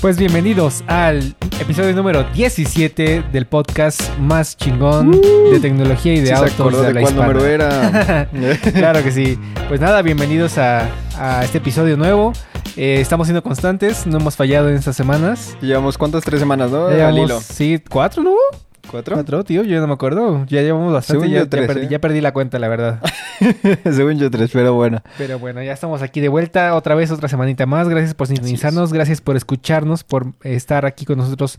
Pues bienvenidos al episodio número 17 del podcast más chingón de tecnología y de Sí autos de de la cuál hispana. número era. claro que sí. Pues nada, bienvenidos a, a este episodio nuevo. Eh, estamos siendo constantes, no hemos fallado en estas semanas. Llevamos cuántas tres semanas, ¿no? Al hilo. sí, cuatro, ¿no? ¿Cuatro? Cuatro, tío, yo no me acuerdo. Ya llevamos bastante, Según ya, yo, ya perdí, ¿eh? ya perdí la cuenta, la verdad. Según yo tres, pero bueno. Pero bueno, ya estamos aquí de vuelta otra vez, otra semanita más. Gracias por sintonizarnos, gracias por escucharnos, por estar aquí con nosotros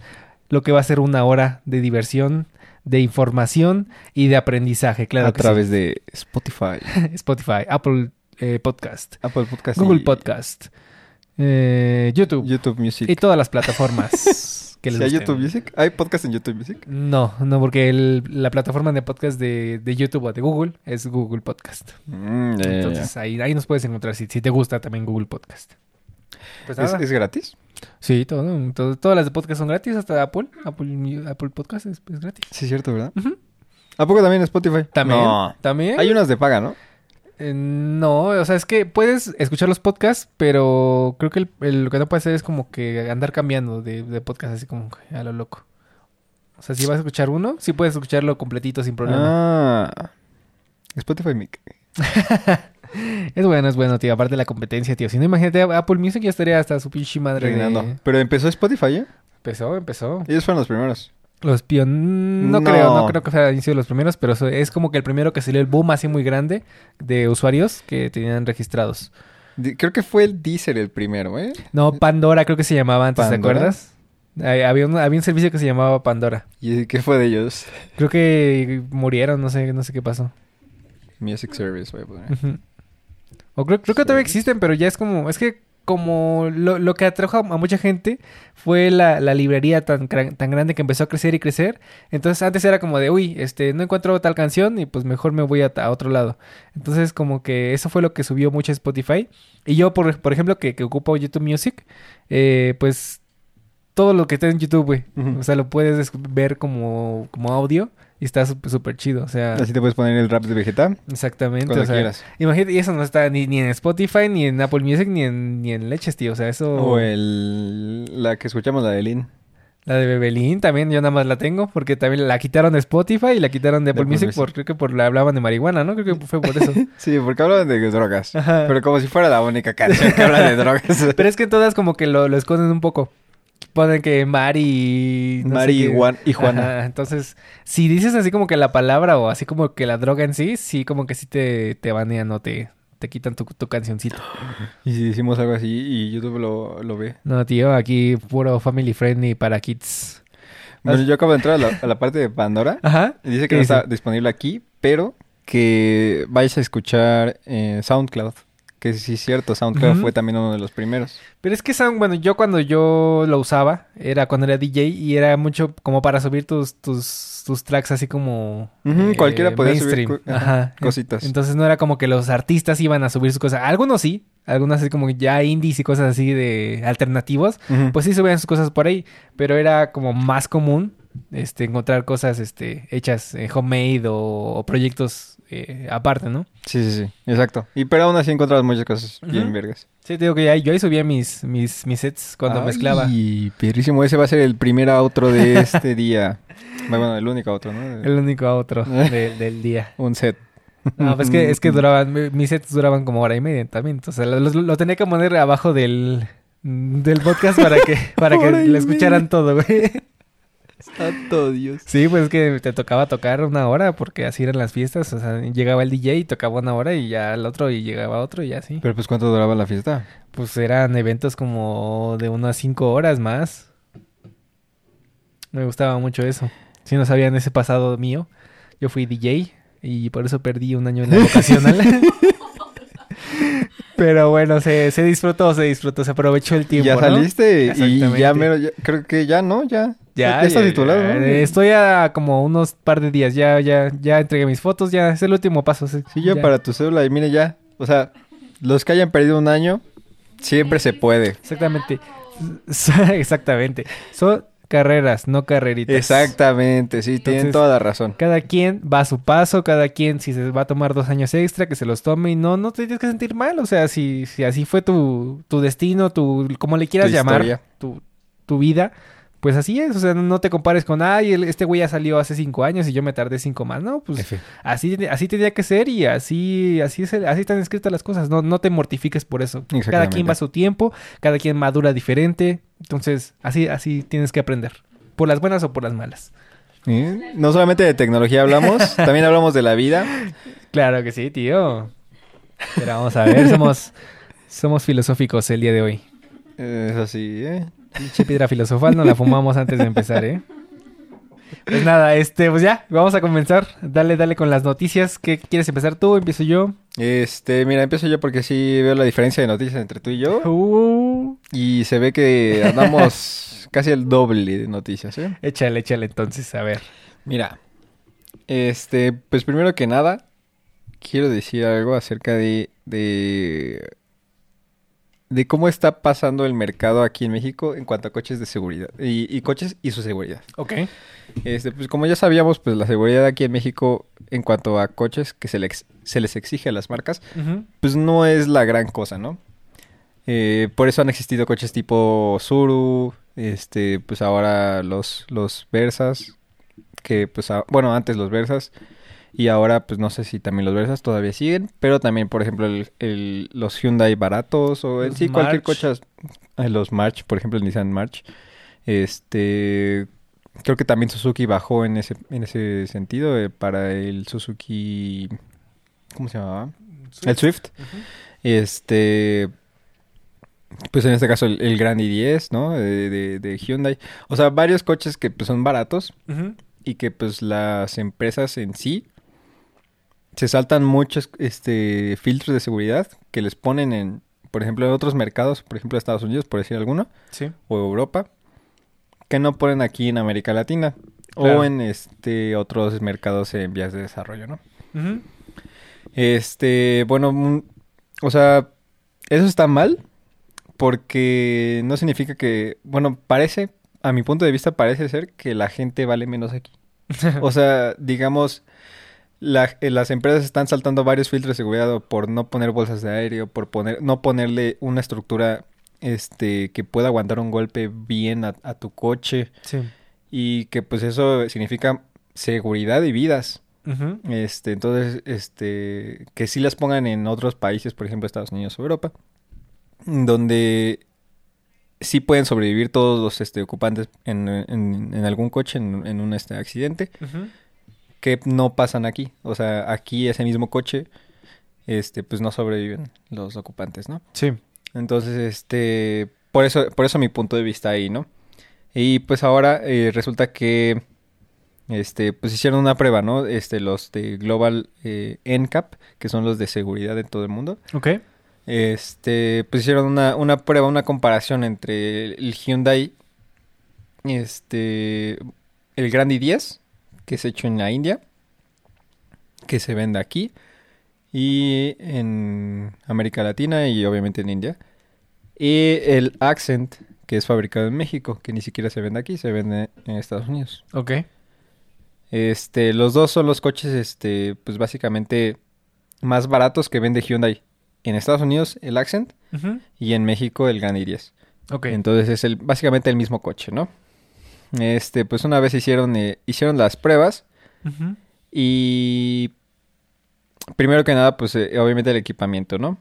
lo que va a ser una hora de diversión, de información y de aprendizaje, claro a que través de Spotify. Spotify, Apple eh, Podcast, Apple Podcast, Google y Podcast, eh, YouTube YouTube Music. y todas las plataformas que les ¿Sí hay gusten. YouTube Music? ¿Hay podcast en YouTube Music? No, no, porque el- la plataforma de podcast de, de YouTube o de Google es Google Podcast. Mm. Entonces ahí, ahí nos puedes encontrar si, si te gusta también Google Podcast. Pues ¿Es, gratis? Sí, todo, todo- todas las de podcast son gratis, hasta Apple. Apple, Apple Podcast es, es gratis. Sí, es cierto, ¿verdad? Ujú. ¿A poco también Spotify? También. No. También. Hay unas de paga, ¿no? Eh, no, o sea, es que puedes escuchar los podcasts, pero creo que el- el- lo que no puedes hacer es como que andar cambiando de, de podcast así como que a lo loco. O sea, si vas a escuchar uno, sí puedes escucharlo completito sin problema. Ah. Spotify Mic. Es bueno, es bueno, tío. Aparte de la competencia, tío. Si no, imagínate, Apple Music ya estaría hasta su pinche madre. De- Pero empezó Spotify, ¿eh? Empezó, empezó. Ellos fueron los primeros. Los pion... No, No. creo, no creo que hayan sido los primeros, pero es como que el primero que salió el boom así muy grande de usuarios que tenían registrados. Creo que fue el Deezer el primero, ¿eh? No, Pandora creo que se llamaba antes, ¿te ¿Pandora? acuerdas? Ay, Había un, había un servicio que se llamaba Pandora. ¿Y qué fue de ellos? Creo que murieron, no sé, no sé qué pasó. Music Service, voy a poner. O creo, creo que todavía existen, pero ya es como, es que como lo, lo que atrajo a, mucha gente fue la, la librería tan, tan grande que empezó a crecer y crecer. Entonces antes era como de, uy, este, no encuentro tal canción y pues mejor me voy a, a otro lado. Entonces como que eso fue lo que subió mucho a Spotify. Y yo, por, por ejemplo, que, que ocupo YouTube Music, eh, pues todo lo que está en YouTube, güey. O sea, lo puedes des- ver como, como audio y está súper chido. O sea, Así te puedes poner el rap de Vegeta exactamente. cuando o sea, quieras. Imagínate, y eso no está ni, ni en Spotify, ni en Apple Music, ni en, ni en Leches, tío. O sea, eso... O el... la que escuchamos, la de Lin. La de Bebelín también, yo nada más la tengo, porque también la quitaron de Spotify y la quitaron de Apple Music, Music. por, creo que por la hablaban de marihuana, ¿no? Creo que fue por eso. Sí, porque hablan de drogas. Ajá. Pero como si fuera la única canción que habla de drogas. Pero es que todas como que lo, lo esconden un poco. Ponen que Mari... no Mari y. Juan- y Juana. Ajá, entonces, si dices así como que la palabra o así como que la droga en sí, sí como que sí te, te banean o te, te quitan tu, tu cancioncito. Y si decimos algo así y YouTube lo, lo ve. No, tío, aquí puro family friendly para kids. Bueno, yo acabo de entrar a la, a la parte de Pandora. Ajá. Y dice ¿Qué que no dice? está disponible aquí, pero que vayas a escuchar eh, SoundCloud. Que sí es cierto, SoundCloud fue también uno de los primeros. Pero es que Sound, bueno, yo cuando yo lo usaba, era cuando era DJ y era mucho como para subir tus, tus, tus tracks así como... Ujú, cualquiera podía subir mainstream. co- Ajá. cositas. Entonces no era como que los artistas iban a subir sus cosas. Algunos sí, algunos así como ya indies y cosas así de alternativos. Pues sí subían sus cosas por ahí, pero era como más común este, encontrar cosas este, hechas eh, homemade o, o proyectos eh, aparte, ¿no? Sí, sí, sí, exacto. Y pero aún así encontrabas muchas cosas bien vergas. Sí, te digo que ya, yo ahí subía mis, mis, mis sets cuando mezclaba. Y perrísimo, ese va a ser el primer outro de este día. Bueno, el único outro, ¿no? El único otro de- del día. Un set. No, pues es que, es que duraban, mi- mis sets duraban como hora y media también. Entonces lo, lo- lo tenía que poner abajo del, del podcast para que, para que le escucharan todo, güey. Santo Dios. Sí, pues es que te tocaba tocar una hora porque así eran las fiestas. O sea, llegaba el DJ y tocaba una hora y ya el otro y llegaba otro y así. Pero pues ¿cuánto duraba la fiesta? Pues eran eventos como de unas cinco horas más. Me gustaba mucho eso. Si no sabían ese pasado mío, yo fui DJ y por eso perdí un año en la vocacional. Pero bueno, se, se disfrutó, se disfrutó, se aprovechó el tiempo. ya ¿no? saliste y ya mero, ya- creo que ya no, ya. Ya, ya, titulado, ya. ¿no? Estoy a como unos par de días, ya, ya, ya entregué mis fotos, ya es el último paso. Sí, Sí, ya, para tu cédula y mire ya, o sea, los que hayan perdido un año, siempre se puede. Exactamente. Exactamente. Son carreras, no carreritas. Exactamente, sí, tienen Entonces- toda la razón. Cada quien va a su paso, cada quien si se va a tomar dos años extra, que se los tome y no, no te tienes que sentir mal. O sea, si, si así fue tu, tu destino, tu, como le quieras Tu llamar, tu, tu vida, pues así es. O sea, no te compares con, ay, este güey ya salió hace cinco años y yo me tardé cinco más. No, pues así, así tenía que ser y así, así, es así están escritas las cosas. No, no te mortifiques por eso. Cada quien va a su tiempo, cada quien madura diferente. Entonces, así, así tienes que aprender. Por las buenas o por las malas. No solamente de tecnología hablamos, también hablamos de la vida. Claro que sí, tío. Pero vamos a ver, somos, somos filosóficos el día de hoy. Es así, ¿eh? Pinche piedra filosofal no la fumamos antes de empezar, ¿eh? Pues nada, este, pues ya, vamos a comenzar. Dale, dale con las noticias. ¿Qué quieres empezar tú? ¿Empiezo yo? Este, mira, empiezo yo porque sí veo la diferencia de noticias entre tú y yo. Uh, Y se ve que andamos casi el doble de noticias, ¿eh? échale, échale entonces, a ver. Mira, este, pues primero que nada, quiero decir algo acerca de, de, de cómo está pasando el mercado aquí en México en cuanto a coches de seguridad y, y coches y su seguridad. Ok. Este, pues como ya sabíamos, pues la seguridad aquí en México en cuanto a coches que se les, se les exige a las marcas, pues no es la gran cosa, ¿no? Eh, por eso han existido coches tipo Suru, este, pues ahora los, los Versas, que pues, a- bueno, antes los Versas, y ahora pues no sé si también los Versas todavía siguen, pero también, por ejemplo, el, el- los Hyundai baratos o en sí cualquier coche, eh, los March, por ejemplo, el Nissan March, este, creo que también Suzuki bajó en ese, en ese sentido eh, para el Suzuki, ¿cómo se llamaba? El Swift. Este. Pues en este caso el, el Grand i10, ¿no? De, de- de Hyundai. O sea, varios coches que pues, son baratos y que pues las empresas en sí se saltan muchos este, filtros de seguridad que les ponen en, por ejemplo, en otros mercados, por ejemplo Estados Unidos, por decir alguno, Sí. o Europa, que no ponen aquí en América Latina Claro. o en este otros mercados en vías de desarrollo, ¿no? Este, bueno, o sea, eso está mal porque no significa que, bueno, parece, a mi punto de vista parece ser que la gente vale menos aquí. O sea, digamos, la- eh, las empresas están saltando varios filtros de seguridad por no poner bolsas de aire o por poner, no ponerle una estructura este que pueda aguantar un golpe bien a, a tu coche Sí. y que pues eso significa seguridad y vidas. Este, entonces, este, que sí las pongan en otros países, por ejemplo, Estados Unidos o Europa, donde sí pueden sobrevivir todos los este, ocupantes en, en- en algún coche, en, en un este, accidente. Que no pasan aquí. O sea, aquí ese mismo coche, este, pues no sobreviven los ocupantes, ¿no? Sí. Entonces, este, por eso, por eso mi punto de vista ahí, ¿no? Y pues ahora eh, resulta que, este, pues hicieron una prueba, ¿no? Este, los de Global eh, NCAP, que son los de seguridad de todo el mundo. Ok. Este, pues hicieron una, una prueba, una comparación entre el Hyundai, este, el Grand i10, que es hecho en la India, que se vende aquí, y en América Latina y obviamente en India, y el Accent, que es fabricado en México, que ni siquiera se vende aquí, se vende en Estados Unidos. Ok. Este, los dos son los coches, este, pues básicamente más baratos que vende Hyundai. En Estados Unidos el Accent y en México el Grand i10. Ok. Entonces es el, básicamente el mismo coche, ¿no? Este, pues una vez hicieron, eh, hicieron las pruebas y primero que nada, pues eh, obviamente el equipamiento, ¿no?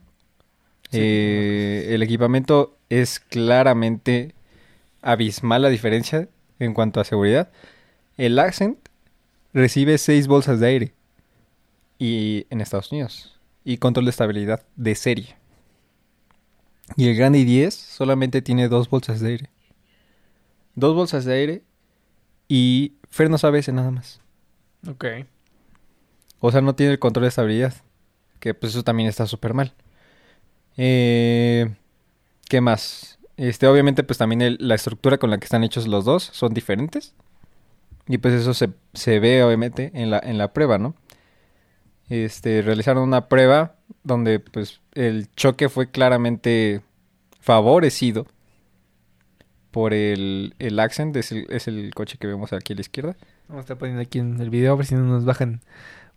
Sí. Eh, el equipamiento es claramente abismal la diferencia en cuanto a seguridad. El Accent recibe seis bolsas de aire y en Estados Unidos y control de estabilidad de serie. Y el Grand i10 solamente tiene dos bolsas de aire. Dos bolsas de aire y frenos ABS nada más. Ok. O sea, no tiene el control de estabilidad. Que pues eso también está súper mal. Eh, ¿Qué más? Este, obviamente, pues también el- la estructura con la que están hechos los dos son diferentes. Y pues eso se, se ve, obviamente, en la, en la prueba, ¿no? Este, realizaron una prueba donde, pues, el choque fue claramente favorecido por el, el Accent. Es el, es el coche que vemos aquí a la izquierda. Vamos a estar poniendo aquí en el video a ver si no nos bajan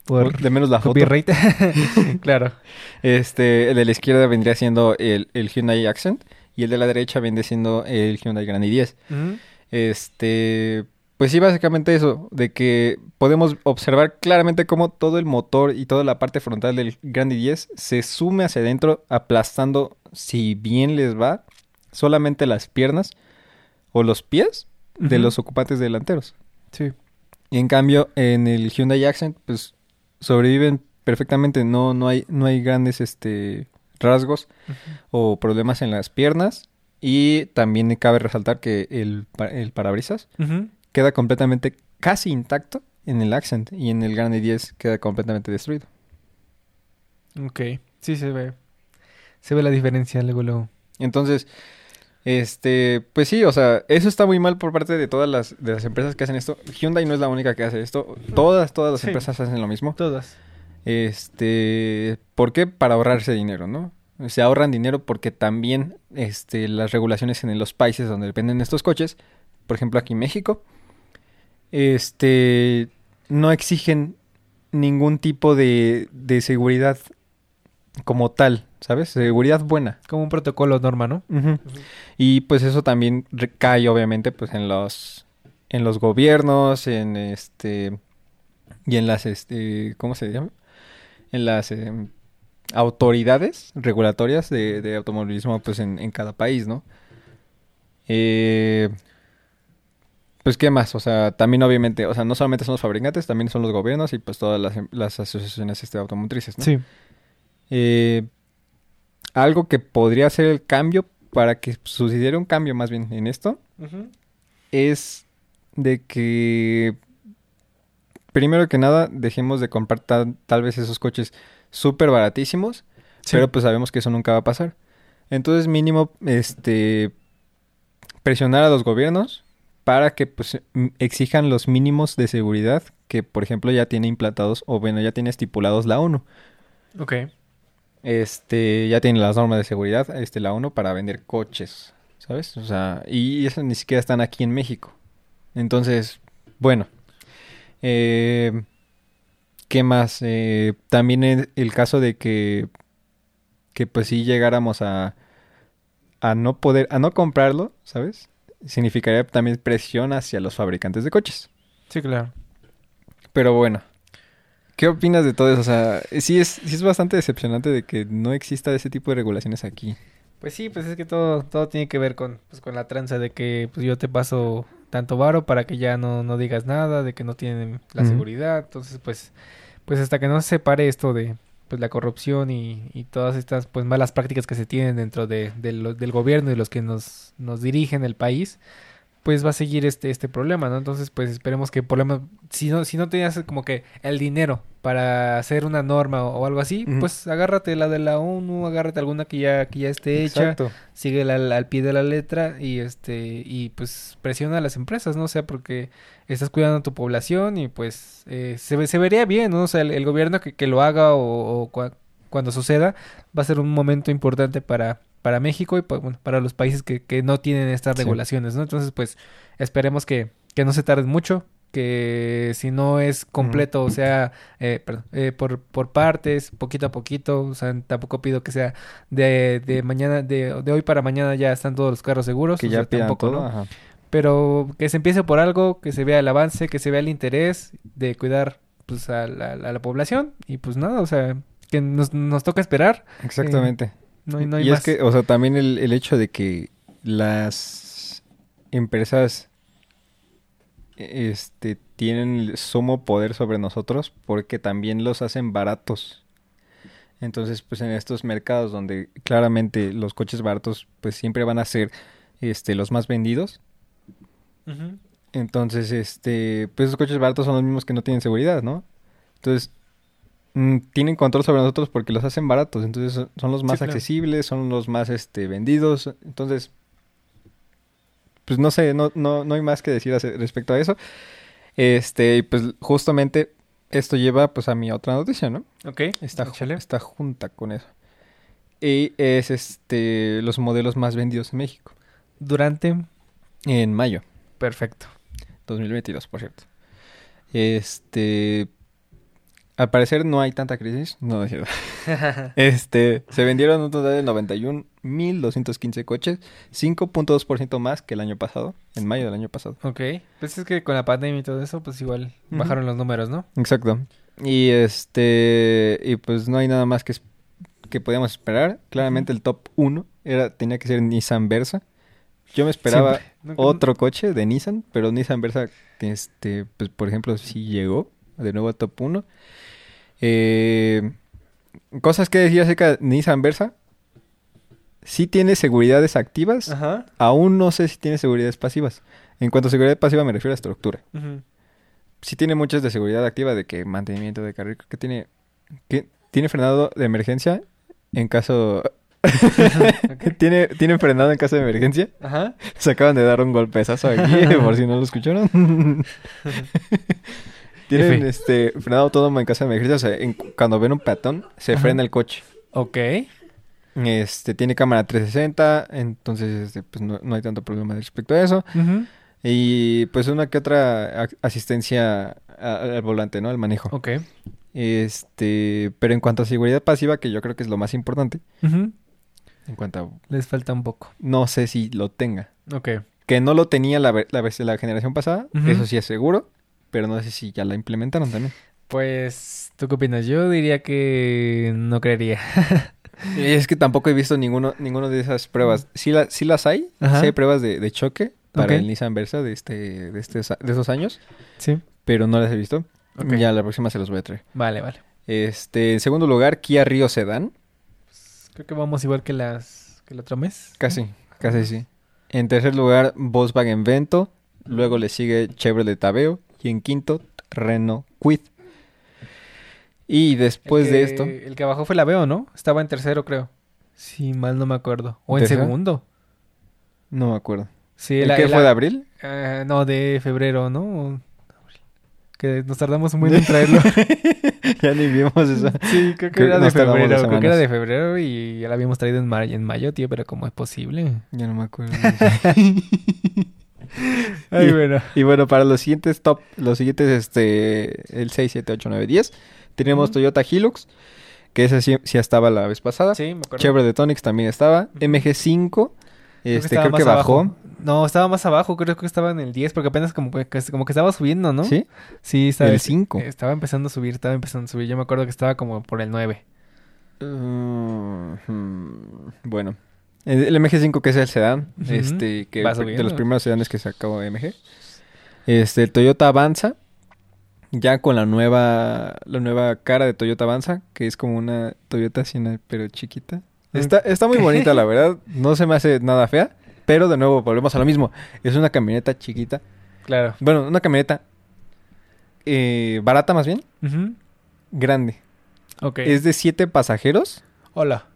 por de menos la copyright. claro. Este, el de la izquierda vendría siendo el, el Hyundai Accent y el de la derecha viene siendo el Hyundai Grand i10. Ujú. Este, pues sí, básicamente eso, de que podemos observar claramente cómo todo el motor y toda la parte frontal del Grand i10 se sume hacia adentro, aplastando, si bien les va, solamente las piernas o los pies de los ocupantes delanteros. Sí. Y en cambio, en el Hyundai Accent, pues sobreviven perfectamente, no, no hay, no hay grandes este rasgos o problemas en las piernas. Y también cabe resaltar que el, el parabrisas queda completamente casi intacto en el Accent y en el Grande 10 queda completamente destruido. Ok. Sí, se ve. Se ve la diferencia luego, luego. Entonces, este, pues sí, o sea, eso está muy mal por parte de todas las, de las empresas que hacen esto. Hyundai no es la única que hace esto. Todas, todas las Sí. empresas hacen lo mismo. Todas. Este, ¿por qué? Para ahorrarse dinero, ¿no? Se ahorran dinero porque también este, las regulaciones en los países donde dependen estos coches, por ejemplo aquí en México, este, no exigen ningún tipo de, de seguridad como tal, ¿sabes? Seguridad buena. Como un protocolo norma, ¿no? Y pues eso también recae obviamente pues en los en los gobiernos, en este y en las este ¿cómo se llama? En las em, autoridades regulatorias de, de automovilismo pues en, en cada país, ¿no? Eh, pues qué más, o sea, también obviamente, o sea, no solamente son los fabricantes, también son los gobiernos y pues todas las, em- las asociaciones este, automotrices, ¿no? Sí. Eh, algo que podría ser el cambio para que sucediera un cambio más bien en esto es de que primero que nada dejemos de comprar tal, tal vez esos coches súper baratísimos, Sí. pero pues sabemos que eso nunca va a pasar. Entonces mínimo este presionar a los gobiernos para que pues exijan los mínimos de seguridad que por ejemplo ya tiene implantados o bueno ya tiene estipulados la ONU. Ok. Este, ya tiene las normas de seguridad, este, la ONU para vender coches, ¿sabes? O sea, y esas ni siquiera están aquí en México. Entonces, bueno. Eh, ¿qué más? Eh, también el, el caso de que, que pues si llegáramos a, a no poder, a no comprarlo, ¿sabes? Significaría también presión hacia los fabricantes de coches. Sí, claro. Pero bueno, ¿qué opinas de todo eso? O sea, sí es, sí es bastante decepcionante de que no exista ese tipo de regulaciones aquí. Pues sí, pues es que todo, todo tiene que ver con, pues con la tranza de que pues yo te paso tanto varo para que ya no, no digas nada, de que no tienen la seguridad. Entonces, pues, pues hasta que no se separe esto de pues la corrupción y, y todas estas pues malas prácticas que se tienen dentro de, de lo- del gobierno y los que nos, nos dirigen el país, pues va a seguir este, este problema, ¿no? Entonces, pues esperemos que por lo menos, si no, si no tenías como que el dinero para hacer una norma o, o algo así, pues agárrate la de la ONU, agárrate alguna que ya, que ya esté hecha Exacto. sigue al, al pie de la letra y este y pues presiona a las empresas, ¿no? O sea, porque estás cuidando a tu población y pues eh, se, se vería bien, ¿no? O sea, el, el gobierno que, que lo haga o, o cua- cuando suceda va a ser un momento importante para, para México y pues, bueno, para los países que, que no tienen estas Sí. regulaciones, ¿no? Entonces, pues esperemos que, que no se tarden mucho, que si no es completo, o sea, eh, perdón, eh, por, por partes, poquito a poquito, o sea, tampoco pido que sea de, de mañana, de, de hoy para mañana ya están todos los carros seguros, Que o ya sea, tampoco, todo. ¿no? ajá. Pero que se empiece por algo, que se vea el avance, que se vea el interés de cuidar pues a la, a la población y pues nada, o sea, que nos, nos toca esperar, Exactamente. No no hay y más. es que, o sea, también el, el hecho de que las empresas este tienen el sumo poder sobre nosotros porque también los hacen baratos. Entonces, pues en estos mercados donde claramente los coches baratos pues siempre van a ser este los más vendidos, entonces este pues esos coches baratos son los mismos que no tienen seguridad, ¿no? Entonces, tienen control sobre nosotros porque los hacen baratos, entonces son- los más accesibles, son los más este vendidos, entonces pues no sé, no, no, no hay más que decir respecto a eso. Este, y pues justamente esto lleva pues a mi otra noticia, ¿no? Ok, Está, échale. está junta con eso. Y es este los modelos más vendidos en México. Durante, En mayo. perfecto. 2022, por cierto. Este. Al parecer no hay tanta crisis. No, es cierto. Este, se vendieron un total de 91.215 coches, 5.2% más que el año pasado, en mayo del año pasado. ok. Pues es que con la pandemia y todo eso, pues igual bajaron los números, ¿no? Exacto. Y este, y pues no hay nada más que, que podíamos esperar. Claramente el top 1 era, tenía que ser Nissan Versa. Yo me esperaba Siempre. Otro coche de Nissan, pero Nissan Versa, este, pues por ejemplo, sí llegó de nuevo top 1. Eh, cosas que decir acerca de Nissan Versa. Sí tiene seguridades activas. Ajá. Aún no sé si tiene seguridades pasivas. En cuanto a seguridad pasiva me refiero a estructura. Ujú. Sí tiene muchas de seguridad activa de que mantenimiento de carril. Que tiene, que tiene frenado de emergencia en caso... Ok. tiene, tiene frenado en caso de emergencia. Ajá. Se acaban de dar un golpezazo aquí, por si no lo escucharon. Tienen F. este frenado autónomo en caso de emergencia. O sea, en- cuando ven un peatón, se Ajá. frena el coche. Ok. Este, tiene cámara 360, entonces este, pues no, no hay tanto problema respecto a eso. Y pues una que otra asistencia al volante, ¿no? Al manejo. Ok. Este, pero en cuanto a seguridad pasiva, que yo creo que es lo más importante, Ujú. en cuanto a, Les falta un poco. no sé si lo tenga. Ok. Que no lo tenía la, la, generación pasada, eso sí es seguro, pero no sé si ya la implementaron también. Pues, ¿tú qué opinas? Yo diría que no creería. Es que tampoco he visto ninguno, ninguno de esas pruebas. Sí, la- sí las hay, Ajá. sí hay pruebas de, de choque para el Nissan Versa de, este, de, este, de esos años, sí. pero no las he visto. Ok. Ya la próxima se los voy a traer. Vale, vale. Este, en segundo lugar, Kia Rio Sedan. Creo que vamos igual que las que el otro mes. Casi, casi sí. En tercer lugar, Volkswagen Vento. Luego le sigue Chevrolet Aveo. Y en quinto, Renault Kwid. Y después El de que- esto, El que bajó fue la Veo, ¿no? Estaba en tercero, creo. Si mal no me acuerdo. O en ¿Tercero? segundo. no me acuerdo. Sí, ¿El fue de abril? eh, no, de febrero, ¿no? Que nos tardamos buen en traerlo. ya ni vimos eso. sí, creo que Creo era que de febrero. Creo que era de febrero y ya la habíamos traído en, ma- en mayo, tío, pero ¿cómo es posible? Ya no me acuerdo. Ay, Y- bueno. y bueno, para los siguientes top, los siguientes, este, el 6, 7, 8, 9, 10, tenemos Ujú. Toyota Hilux, que ese sí, sí estaba la vez pasada. Sí, me acuerdo. Chevrolet Onix también estaba. Ujú. MG5, Creo este, estaba creo que bajó. abajo. No, estaba más abajo, creo que estaba en el 10, porque apenas como que, como que estaba subiendo, ¿no? ¿Sí? Sí, estaba, El 5. estaba empezando a subir, estaba empezando a subir. Yo me acuerdo que estaba como por el 9. Mm, hmm, bueno. El, el MG5 que es el sedán, Ujú. este, que de los primeros sedanes que sacó MG. Este, el Toyota Avanza, ya con la nueva, la nueva cara de Toyota Avanza, que es como una Toyota Siena, pero chiquita. Está, está muy bonita, la verdad. No se me hace nada fea. Pero de nuevo, volvemos a lo mismo. Es una camioneta chiquita. Claro. Bueno, una camioneta eh, barata más bien, grande. Ok. Es de siete pasajeros. Hola.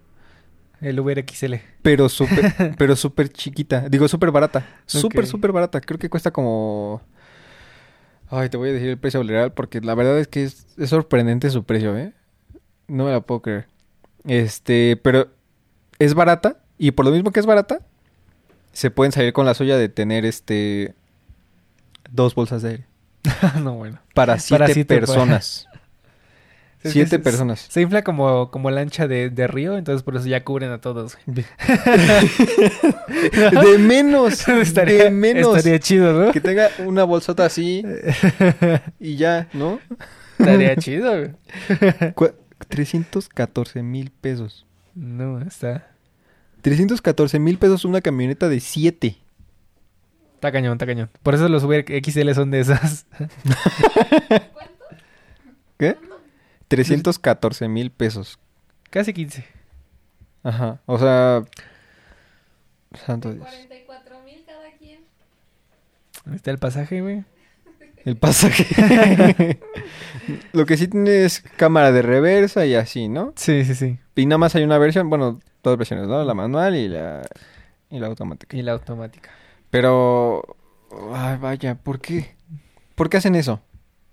El Uber XL. Pero súper, pero súper chiquita. Digo, súper barata. Súper, Ok. súper barata. Creo que cuesta como... Ay, te voy a decir el precio real porque la verdad es que es, es sorprendente su precio, ¿eh? No me la puedo creer. Este, pero es barata y por lo mismo que es barata, se pueden salir con la suya de tener este dos bolsas de aire no, bueno. para siete siete personas. Es siete personas. Se infla como, como lancha de, de río, entonces por eso ya cubren a todos. De menos, estaría, de menos. estaría chido, ¿no? Que tenga una bolsota así y ya, ¿no? estaría chido. güey. Cu- 314 mil pesos. No, está... 314 mil pesos una camioneta de 7. Está cañón, está cañón. Por eso los Uber XL son de esas. ¿Qué? 314 mil pesos. Casi 15. Ajá. O sea... Santo Dios. 44 mil cada quien. Ahí está el pasaje, güey. El pasaje. Lo que sí tiene es cámara de reversa y así, ¿no? Sí, sí, sí. Y nada más hay una versión, bueno, dos versiones, ¿no? La manual y la, y la automática. Y la automática. Pero... Ay, vaya, ¿por qué? ¿Por qué hacen eso?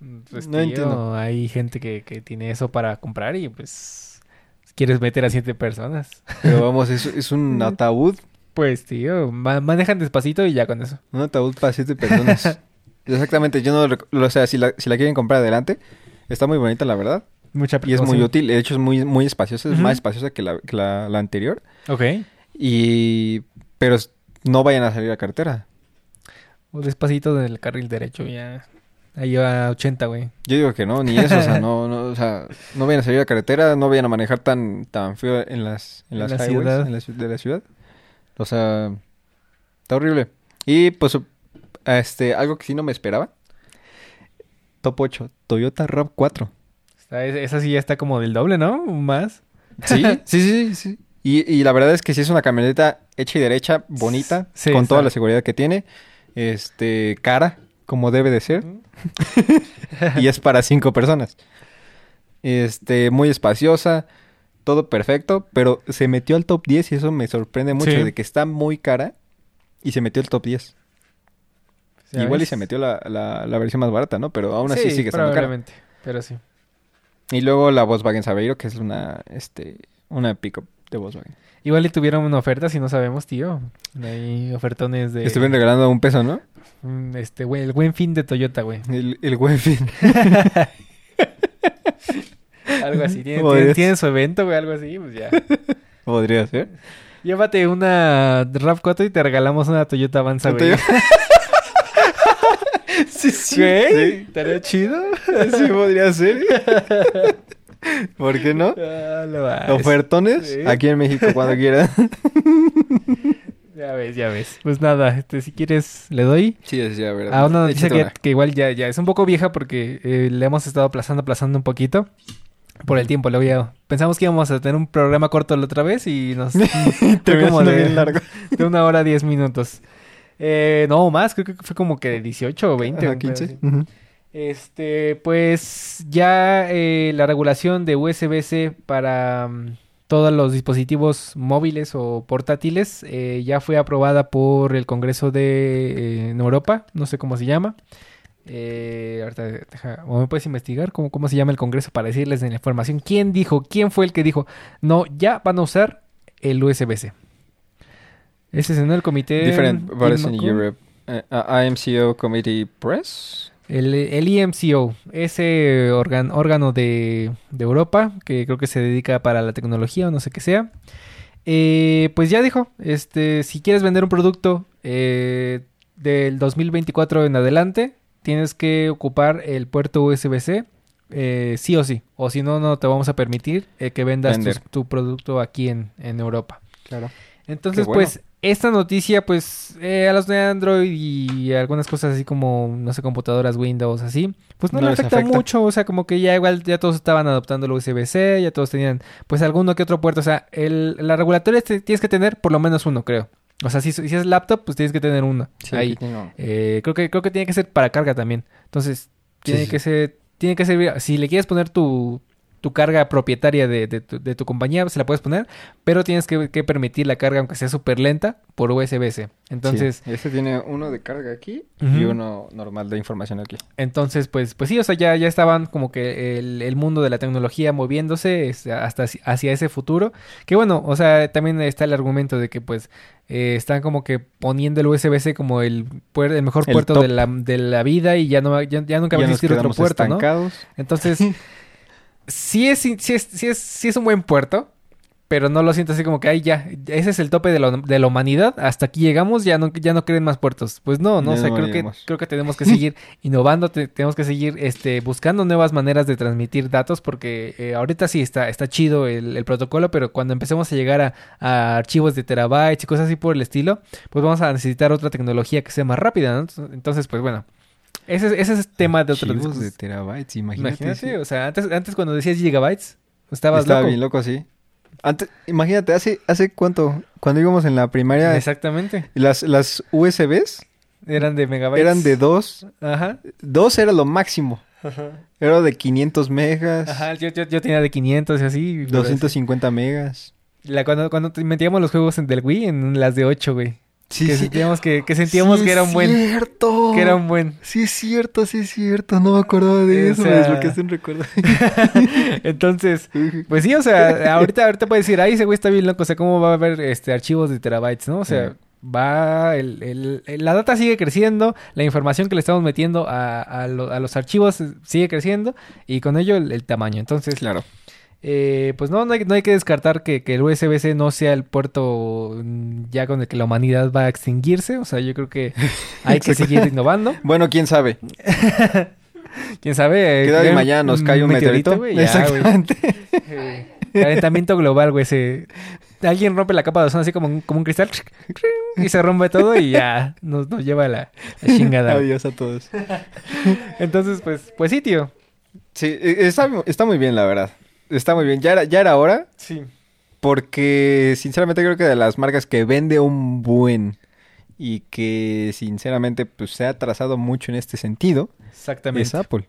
No entiendo. Hay gente que, que tiene eso para comprar y pues... Quieres meter a siete personas. Pero vamos, es, es un ataúd. Pues, tío, ma- manejan despacito y ya con eso. Un ataúd para siete personas. Exactamente, yo no lo, o sea, si la, si la quieren comprar adelante, está muy bonita la verdad, Mucha Y es muy útil. De hecho, es muy, muy espaciosa. Es más espaciosa que la, que la- la anterior. Ok. Y... Pero no vayan a salir a carretera. O despacito del carril derecho, ya. Ahí va a 80, güey. Yo digo que no, ni eso. o sea, no, no, o sea, no vayan a salir a carretera. No vayan a manejar tan, tan feo en las, en las la highways ciudad. en la de la ciudad. O sea, está horrible. Y pues, este, algo que sí no me esperaba. Top 8, Toyota RAV4. Está- es- esa sí ya está como del doble, ¿no? Más. Sí, sí, sí, sí. Y, y la verdad es que sí es una camioneta hecha y derecha, bonita, Sí, con toda la seguridad que tiene. Este, cara, como debe de ser. y es para cinco personas. Este, muy espaciosa, todo perfecto, pero se metió al top 10 y eso me sorprende mucho, Sí. de que está muy cara y se metió al top 10. ¿Ya Igual y se metió la, la- la versión más barata, ¿no? Pero aún así Sí, sigue estando cara. Pero sí. Y luego la Volkswagen Saveiro, que es una, este, una pickup de Volkswagen. Igual y tuvieron una oferta, si no sabemos, tío. Hay ofertones de... Estuvieron regalando un peso, ¿no? Mm, Este, güey, el buen fin de Toyota, güey. El, el buen fin. Algo así. Tienen, tienen- tienen su evento, güey, algo así, pues ya. Podría ser. Llévate una RAV4 y te regalamos una Toyota Avanza, ¿No güey. sí, sí. Güey, estaría chido. Sí, podría ser. ¿Por qué no? Ah. Ofertones Sí. aquí en México cuando quieran. Ya ves, ya ves. Pues nada, este, si quieres, le doy. Sí, es ya, verdad. A una noticia que, que igual ya, ya es un poco vieja porque eh, le hemos estado aplazando, aplazando un poquito por el tiempo. Luego ya pensamos que íbamos a tener un programa corto la otra vez y nos fue como de, bien largo. de una hora diez minutos. Eh, no, más, creo que fue como que de 18 o 20. Ajá, un pedo 15. así. Ujú. Este, pues ya eh, la regulación de USB-C para mm, todos los dispositivos móviles o portátiles eh, ya fue aprobada por el Congreso de eh, en Europa, no sé cómo se llama. Eh, ahorita deja- o me puedes investigar cómo, cómo se llama el Congreso para decirles en la información quién dijo, quién fue el que dijo, no, ya van a usar el USB-C. Ese es en el comité. Different in. Europe. Uh, IMCO Committee Press. El, el IMCO, ese organ- órgano de, de Europa que creo que se dedica para la tecnología o no sé qué sea, eh, pues ya dijo, este, si quieres vender un producto eh, del 2024 en adelante, tienes que ocupar el puerto USB-C eh, sí o sí, o si no, no te vamos a permitir eh, que vendas tu producto aquí en, en Europa. Claro. Entonces, bueno. pues, esta noticia, pues, eh, a los de Android y algunas cosas así como, no sé, computadoras Windows, así, pues no, No le afecta, afecta. mucho. O sea, como que ya igual, ya todos estaban adoptando el USB-C, ya todos tenían, pues, alguno que otro puerto. O sea, el, la regulatoria tienes que tener por lo menos uno, creo. O sea, si, si es laptop, pues tienes que tener uno. Sí, ahí. tengo- Eh, creo que creo que tiene que ser para carga también. Entonces, tiene sí. que ser tiene que servir si le quieres poner tu tu carga propietaria de, de tu, de tu compañía, se la puedes poner, pero tienes que, que permitir la carga, aunque sea súper lenta, por USB-C. Entonces, Sí, Este tiene uno de carga aquí y uno normal de información aquí. entonces pues, pues sí, o sea, ya, ya estaban como que el, el mundo de la tecnología moviéndose hasta hacia- ese futuro. Que bueno, o sea, también está el argumento de que pues eh, están como que poniendo el USB-C como el, puer- el mejor El puerto de la, de la vida y ya, no, ya, ya nunca va a existir otro puerto, ¿no? estancados. Entonces, sí es, sí, es, sí, es, sí es un buen puerto, pero no lo siento así como que, ay, ya, ese es el tope de la, de la humanidad, hasta aquí llegamos, ya no, ya no creen más puertos. Pues no, no, Ya o sea, no creo que, creo que tenemos que seguir innovando, te- tenemos que seguir este, buscando nuevas maneras de transmitir datos, porque eh, ahorita sí está, está chido el, el protocolo, pero cuando empecemos a llegar a, a archivos de terabytes y cosas así por el estilo, pues vamos a necesitar otra tecnología que sea más rápida, ¿no? Entonces, pues bueno. Ese, es- ese es tema de otro Archivos de terabytes, imagínate. Imagínate, sí. o sea, antes, antes cuando decías gigabytes, estabas Estaba loco. bien loco, sí. Antes, imagínate, hace, hace cuánto, cuando íbamos en la primaria, Exactamente. las, las USBs Eran de megabytes. eran de dos, Ajá. dos era lo máximo. Era de 500 megas, Ajá, yo, yo, yo tenía de 500 y así. pero 250 megas. La, cuando, cuando te- metíamos los juegos en del Wii en las de 8, güey. Sí, que sí. sentíamos que, que sentíamos Sí, que era un buen. cierto. Que era un buen. Sí, es cierto, sí, es cierto. No me acordaba de O eso. sea- Me desbloqueaste un recuerdo. Entonces, pues sí, o sea, ahorita, ahorita puedes decir, ay, ese güey está bien loco. O sea, ¿cómo va a haber este archivos de terabytes, no? O sea, va, el, el- el- la data sigue creciendo, la información que le estamos metiendo a, a lo- a los archivos sigue creciendo y con ello el, el tamaño. Entonces, Claro. Eh, pues no, no hay, no hay que descartar que, que el USB-C no sea el puerto mm, ya con el que la humanidad va a extinguirse. O sea, yo creo que hay que seguir innovando. Bueno, quién sabe. ¿Quién sabe? Eh, ¿Qué tal y cae mañana nos cae un meteorito? ya. Exactamente. Eh, Calentamiento global, güey. Se... Alguien rompe la capa de ozono así como un, como un cristal y se rompe todo y ya nos, nos lleva a la, chingada. Adiós a todos. Entonces, pues, pues sí, tío. Sí, e- está, está muy bien, la verdad. Está muy bien. Ya era, ya era hora, Sí. porque sinceramente creo que de las marcas que vende un buen y que sinceramente pues se ha atrasado mucho en este sentido Exactamente. es Apple.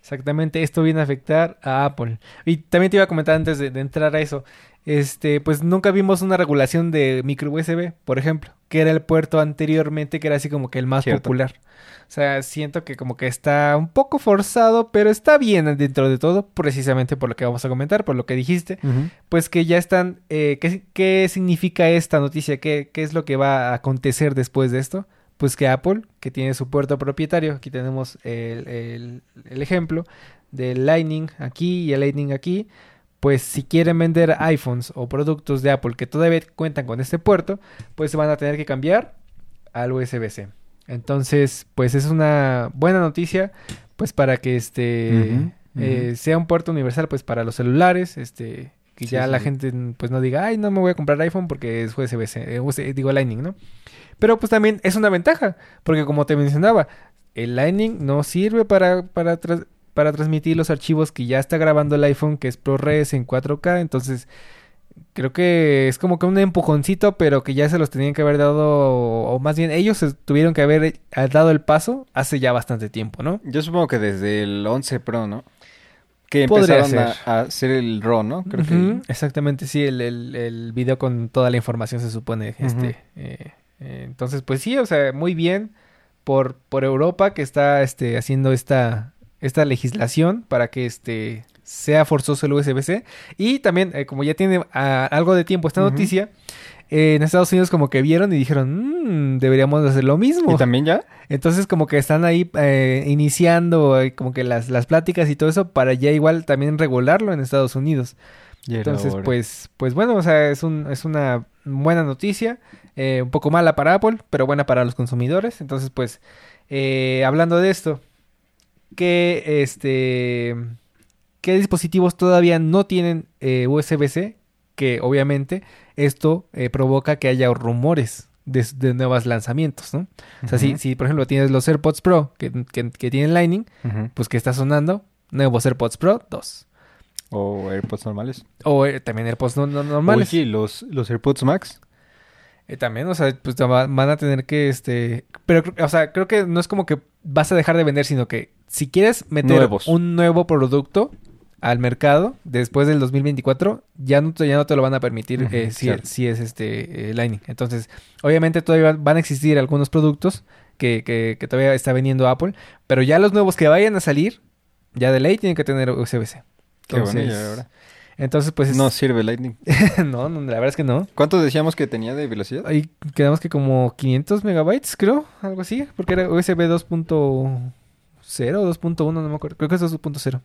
Exactamente, esto viene a afectar a Apple. Y también te iba a comentar antes de, de entrar a eso. Este, pues nunca vimos una regulación de micro USB, por ejemplo, que era el puerto anteriormente, que era así como que el más Cierto. popular. O sea, siento que como que está un poco forzado, pero está bien dentro de todo, precisamente por lo que vamos a comentar, por lo que dijiste. Pues que ya están. eh, ¿qué, qué significa esta noticia? ¿Qué, ¿Qué es lo que va a acontecer después de esto? Pues que Apple, que tiene su puerto propietario, aquí tenemos el, el- el ejemplo del Lightning aquí y el Lightning aquí. Pues si quieren vender iPhones o productos de Apple que todavía cuentan con este puerto, pues van a tener que cambiar al USB-C. Entonces, pues es una buena noticia, pues para que este eh, sea un puerto universal, pues para los celulares, este, que Sí, ya sí, la gente pues no diga, ay, no me voy a comprar iPhone porque es USB-C, eh, US- digo Lightning, ¿no? Pero pues también es una ventaja, porque como te mencionaba, el Lightning no sirve para, para, para transmitir los archivos que ya está grabando el iPhone, que es ProRes en 4K, entonces creo que es como que un empujoncito, pero que ya se los tenían que haber dado, o más bien ellos se tuvieron que haber eh, dado el paso hace ya bastante tiempo, ¿no? Yo supongo que desde el 11 Pro, ¿no? Que Podría empezaron a, hacer el RAW, ¿no? Creo Ujú, Exactamente, sí, el, el, el video con toda la información se supone. Este eh, eh, Entonces, pues sí, o sea, muy bien por, por Europa que está este, haciendo esta, esta legislación para que este sea forzoso el USB-C. Y también, eh, como ya tiene ah, algo de tiempo esta noticia, eh, en Estados Unidos como que vieron y dijeron, "Mm, deberíamos de hacer lo mismo. ¿Y también ya? Entonces como que están ahí eh, iniciando como que las, las pláticas y todo eso para ya igual también regularlo en Estados Unidos. Entonces, pues, pues bueno, o sea, es, un, es una buena noticia, un poco mala para Apple, pero buena para los consumidores. Entonces, pues, hablando de esto, ¿qué, este, ¿qué dispositivos todavía no tienen eh, USB-C? Que obviamente esto eh, provoca que haya rumores de, de nuevos lanzamientos, ¿no? O sea, si, si por ejemplo tienes los AirPods Pro que, que, que tienen Lightning, pues que está sonando nuevos AirPods Pro 2. O AirPods normales. O eh, también AirPods no, no- normales. Oye, los, los AirPods Max. Eh, también, o sea, pues van a tener que, este... Pero, o sea, creo que no es como que vas a dejar de vender, sino que si quieres meter Nuevos. un nuevo producto al mercado después del 2024, ya no te, ya no te lo van a permitir eh, si, si es este eh, Lightning. Entonces, obviamente todavía van a existir algunos productos que, que, que todavía está vendiendo Apple, pero ya los nuevos que vayan a salir, ya de ley tienen que tener USB-C. Qué bueno, ahora. entonces pues... es- No sirve Lightning. no, no, la verdad es que no. ¿Cuánto decíamos que tenía de velocidad? Ahí quedamos que como 500 megabytes, creo, algo así, porque era USB 2.0 o 2.1, no me acuerdo, creo que es 2.0.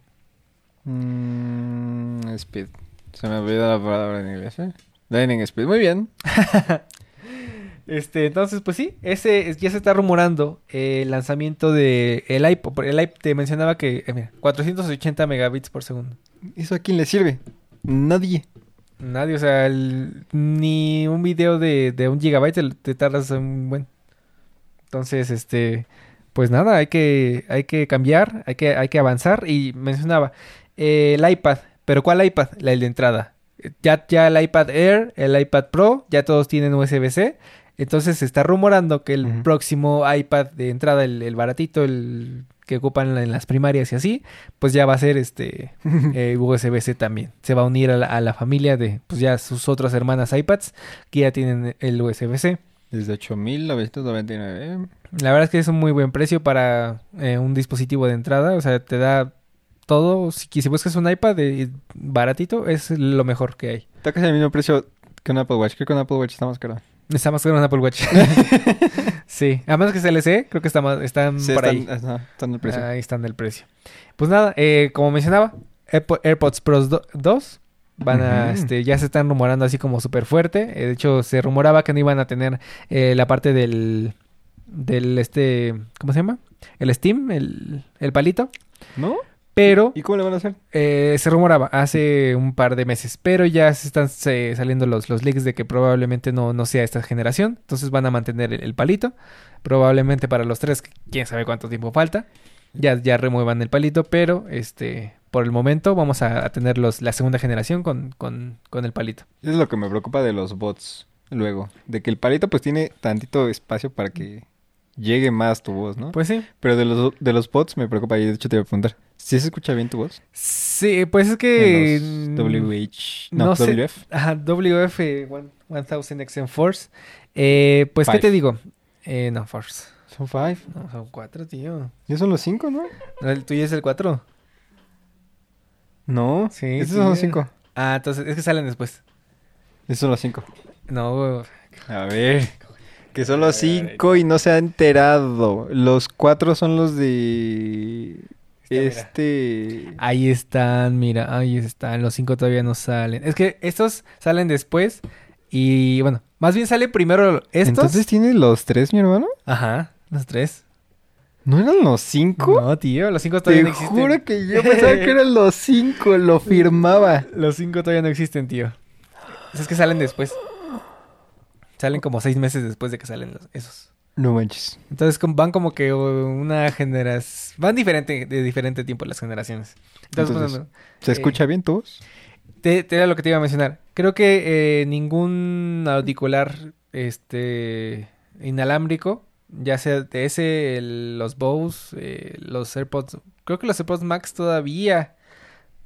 Mm, speed. Se me olvidó la palabra en inglés, ¿eh? Lightning Speed. Muy bien. Este, entonces, pues sí, ese es- ya se está rumorando eh, el lanzamiento de el iPod. El iPod te mencionaba que, eh, mira, 480 megabits por segundo. ¿Eso a quién le sirve? Nadie. Nadie, o sea, el- ni un video de, de un gigabyte te, te tardas un buen. Entonces, este, pues nada, hay que, hay que cambiar, hay que, hay que avanzar. Y mencionaba eh, el iPad, pero ¿cuál iPad? La el de entrada. Ya, ya el iPad Air, el iPad Pro, ya todos tienen USB-C. Entonces se está rumorando que el próximo iPad de entrada, el, el baratito, el que ocupan en las primarias y así, pues ya va a ser este eh, USB-C también. Se va a unir a la, a la familia de pues ya sus otras hermanas iPads que ya tienen el USB-C. Desde 8.999. La verdad es que es un muy buen precio para eh, un dispositivo de entrada. O sea, te da todo. Si, si buscas un iPad eh, baratito, es lo mejor que hay. Está casi al mismo precio que un Apple Watch. Creo que un Apple Watch está más caro. Está más caro un Apple Watch. sí, a menos que sea LC, creo que está más, están Sí, por están, ahí. están el precio. Ahí están del precio. Pues nada, eh, como mencionaba, Airpo- AirPods Pro 2 van a, este, ya se están rumorando así como súper fuerte. Eh, de hecho, se rumoraba que no iban a tener eh, la parte del, del este, ¿cómo se llama? El Steam, el, el palito. ¿No? Pero ¿Y cómo le van a hacer? eh, se rumoraba hace un par de meses, pero ya se están se- saliendo los, los leaks de que probablemente no, no sea esta generación. Entonces van a mantener el, el palito. Probablemente para los tres, quién sabe cuánto tiempo falta. Ya, ya remuevan el palito, pero este por el momento vamos a, a tener los, la segunda generación con, con, con el palito. Es lo que me preocupa de los bots luego. De que el palito pues tiene tantito espacio para que llegue más tu voz, ¿no? Pues sí. Pero de los, de los bots me preocupa y de hecho te iba a preguntar. ¿Si se escucha bien tu voz? Sí, pues es que... En los WH... No, no sé. WF. Ajá, WF one- 1000 XM Force. Eh, pues, ¿qué te digo? Eh, no, Force. Son five. No, son cuatro, tío. Ya son los cinco, ¿no? No, El tuyo es el 4. No. Sí, Estos sí. son los cinco. Ah, entonces es que salen después. Estos son los cinco. No. A ver. Que son los cinco y no se ha enterado. Los cuatro son los de... mira. Este... ahí están, mira, ahí están. Los cinco todavía no salen. Es que estos salen después. Y bueno, más bien sale primero estos. Entonces tiene los tres, mi hermano. Ajá, los tres. ¿No eran los cinco? No, tío, los cinco Te todavía no existen. juro que yo pensaba que eran los cinco, lo firmaba. Los cinco todavía no existen, tío. Es que salen después. Salen como seis meses después de que salen los- esos. No manches. Entonces van como que uh, una generación... Van diferente, de diferente tiempo las generaciones. Entonces, ¿Se Eh, escucha bien tu voz? te, te era lo que te iba a mencionar. Creo que eh, ningún auricular este inalámbrico, ya sea de ese, el- los Bose, eh, los AirPods, creo que los AirPods Max todavía,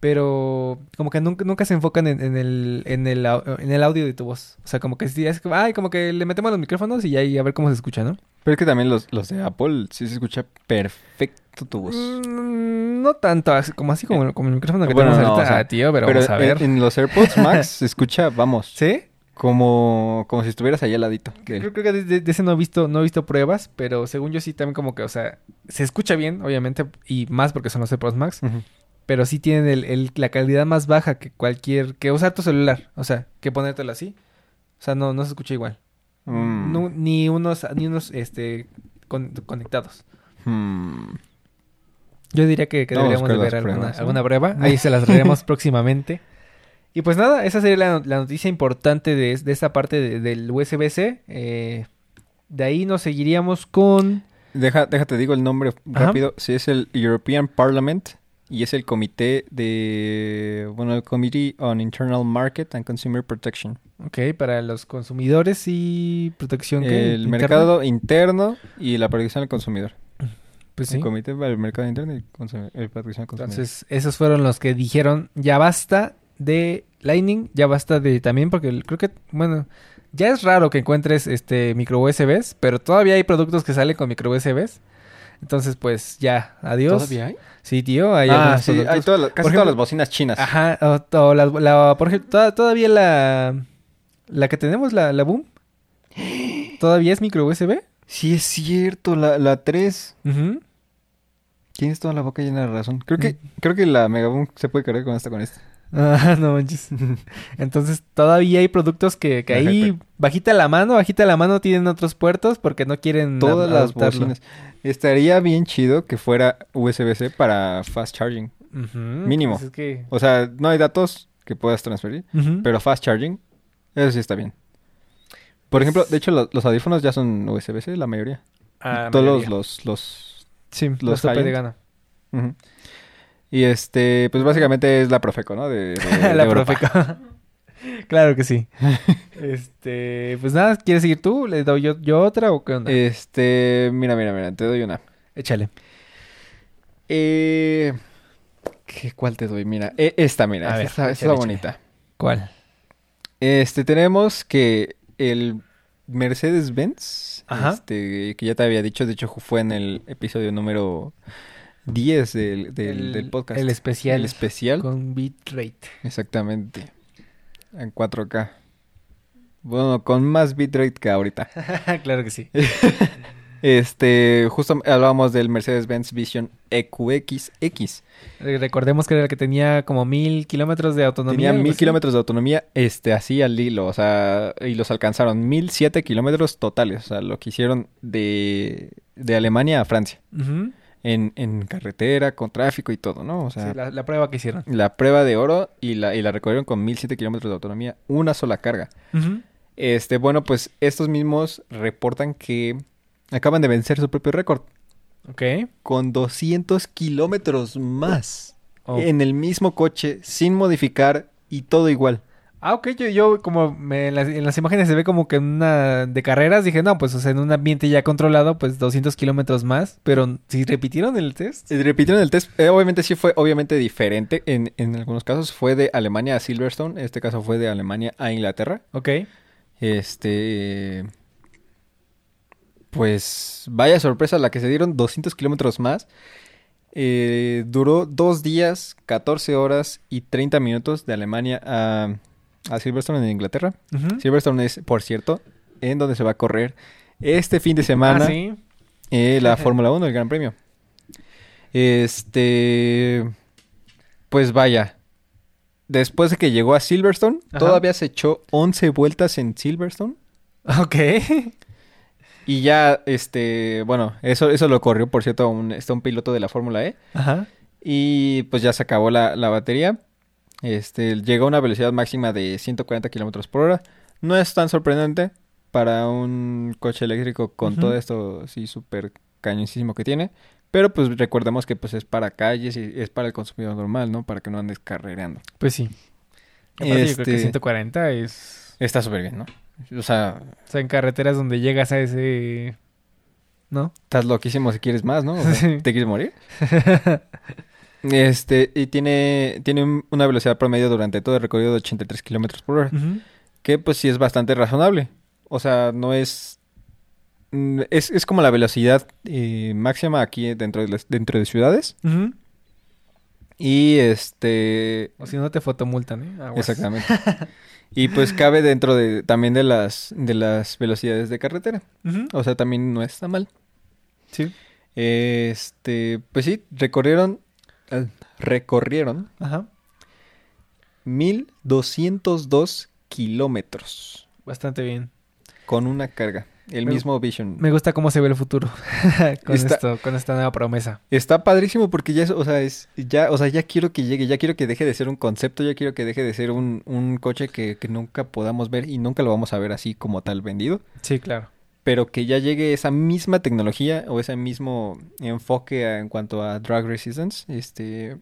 pero como que nunca, nunca se enfocan en, en el, en, el, en el audio de tu voz. O sea, como que sí, es como, ay, como que le metemos los micrófonos y ahí a ver cómo se escucha, ¿no? Pero es que también los, los de Apple sí se escucha perfecto tu voz. Mm, no tanto, así- como así como, como el micrófono que Bueno, tenemos no, ahorita, o sea, Ah, tío, pero, Pero vamos a ver. en, en los AirPods Max se escucha, vamos, ¿Sí? como, como si estuvieras ahí al ladito. Creo, creo que de, de- ese no he visto, no he visto pruebas, pero según yo sí también como que, o sea, se escucha bien, obviamente, y más porque son los AirPods Max, Ujú. Pero sí tienen el, el- la calidad más baja que cualquier, que usar tu celular, o sea, que ponértelo así. O sea, no, no se escucha igual. Mm. No- ni unos, ni unos, este, con- conectados. Hmm. Yo diría que, deberíamos de ver alguna, pruebas, ¿no? alguna prueba. Ahí se las traeremos próximamente. Y pues nada, esa sería la, la noticia importante de, de esta parte de- del USB-C. Eh, de ahí nos seguiríamos con... Deja, déjate digo el nombre rápido. Sí, es el European Parliament y es el comité de, bueno, el Committee on Internal Market and Consumer Protection. Ok, para los consumidores y protección. ¿qué? El mercado interno y la protección al consumidor. Pues sí. El comité para el mercado interno y eh, protección al consumidor. Entonces, esos fueron los que dijeron, ya basta de Lightning, ya basta de también, porque el- creo que, bueno, ya es raro que encuentres este micro USBs, pero todavía hay productos que salen con micro USBs. Entonces, pues ya, adiós. ¿Todavía hay? Sí, tío, hay ah, sí, productos. hay todas las- casi todas las bocinas chinas. Ajá, o, o las- la- por ejemplo, toda- todavía la, la que tenemos, la, la Boom, todavía es micro USB. Sí, es cierto, la, la 3. Ujú. Tienes toda la boca llena de razón. Creo que, creo que la Megaboom se puede cargar con esta con esta. Ah, no manches. Entonces, todavía hay productos que, ahí, bajita la mano, bajita la mano, tienen otros puertos porque no quieren Todas las bocinas. Estaría bien chido que fuera USB-C para fast charging. Mínimo. pues es que... O sea, no hay datos que puedas transferir, pero fast charging, eso sí está bien. Por Pues- ejemplo, de hecho, lo- los audífonos ya son USB-C, la mayoría. Ah, Todos los, mayoría. los, los Sí, los de gana. Y este, pues básicamente es la Profeco, ¿no? De, de- la de. Profeco. claro que sí. este, pues nada, ¿quieres seguir tú? ¿Le doy yo, yo otra o qué onda? Este, mira, mira, mira, te doy una. Échale. Eh, ¿qué, ¿Cuál te doy? Mira, e- esta, mira, A esta, ver, esta- esta es la bonita. ¿Cuál? Este, tenemos que el Mercedes-Benz, este, que ya te había dicho, de hecho fue en el episodio número 10 del, del, El- del podcast. el especial. El especial, Con bitrate. exactamente. En 4K. Bueno, con más bitrate que ahorita. claro que sí. Este, justo hablábamos del Mercedes-Benz Vision EQXX. Re- Recordemos que era el que tenía como mil kilómetros de autonomía. Tenía mil kilómetros de autonomía, este, así al hilo, o sea, y los alcanzaron. Mil siete kilómetros totales, o sea, lo que hicieron de, de Alemania a Francia. Ujú. En, en carretera, con tráfico y todo, ¿no? O sea, Sí, la, la prueba que hicieron. la prueba de oro y la, y la recorrieron con mil siete kilómetros de autonomía, una sola carga. Este, bueno, pues estos mismos reportan que acaban de vencer su propio récord Ok. con 200 kilómetros más Oh. en el mismo coche, sin modificar y todo igual. Ah, ok. Yo, yo como me- en, las, en las imágenes se ve como que en una de carreras, dije, no, pues o sea, en un ambiente ya controlado, pues 200 kilómetros más. Pero si repitieron el test. Eh, Repitieron el test, eh, obviamente sí fue obviamente diferente en, en algunos casos. Fue de Alemania a Silverstone, en este caso fue de Alemania a Inglaterra. Ok. Este... Pues vaya sorpresa la que se dieron 200 kilómetros más. Eh, duró dos días, 14 horas y 30 minutos de Alemania a, a Silverstone en Inglaterra. Silverstone es, por cierto, en donde se va a correr este fin de semana Ah, sí. eh, la Fórmula 1, el Gran Premio. Este... Pues vaya. Después de que llegó a Silverstone, Ajá. todavía se echó 11 vueltas en Silverstone. Ok. Y ya, este, bueno, eso, eso lo corrió, por cierto, un, este, un piloto de la Fórmula E. Ajá. Y pues ya se acabó la, la batería. Este, llegó a una velocidad máxima de 140 kilómetros por hora. No es tan sorprendente para un coche eléctrico con todo esto así súper cañoncísimo que tiene. Pero pues recordemos que pues es para calles y es para el consumidor normal, ¿no? Para que no andes carrereando. Pues sí. Aparte, yo creo que Este- 140 es... Está súper bien, ¿no? O sea, O sea, en carreteras donde llegas a ese... ¿No? estás loquísimo si quieres más, ¿no? O sea, Sí. ¿Te quieres morir? Este, y tiene, tiene un- una velocidad promedio durante todo el recorrido de 83 kilómetros por hora. Que pues sí es bastante razonable. O sea, no es... mm, Es, es como la velocidad eh, máxima aquí dentro de, las- dentro de ciudades. Y este... O si no te fotomultan, ¿eh? Aguas. Exactamente. y pues cabe dentro de también de las, de las velocidades de carretera. O sea, también no está mal. Sí. Este, pues sí, recorrieron... eh, recorrieron Ajá. 1202 kilómetros Bastante bien. con una carga. El Me- mismo Vision. Me gusta cómo se ve el futuro con Está- esto, con esta nueva promesa. Está padrísimo porque ya es, o sea, es, ya, o sea, ya quiero que llegue, ya quiero que deje de ser un concepto, ya quiero que deje de ser un, un coche que, que nunca podamos ver y nunca lo vamos a ver así como tal vendido, Sí, claro. Pero que ya llegue esa misma tecnología o ese mismo enfoque a- en cuanto a drag resistance, este,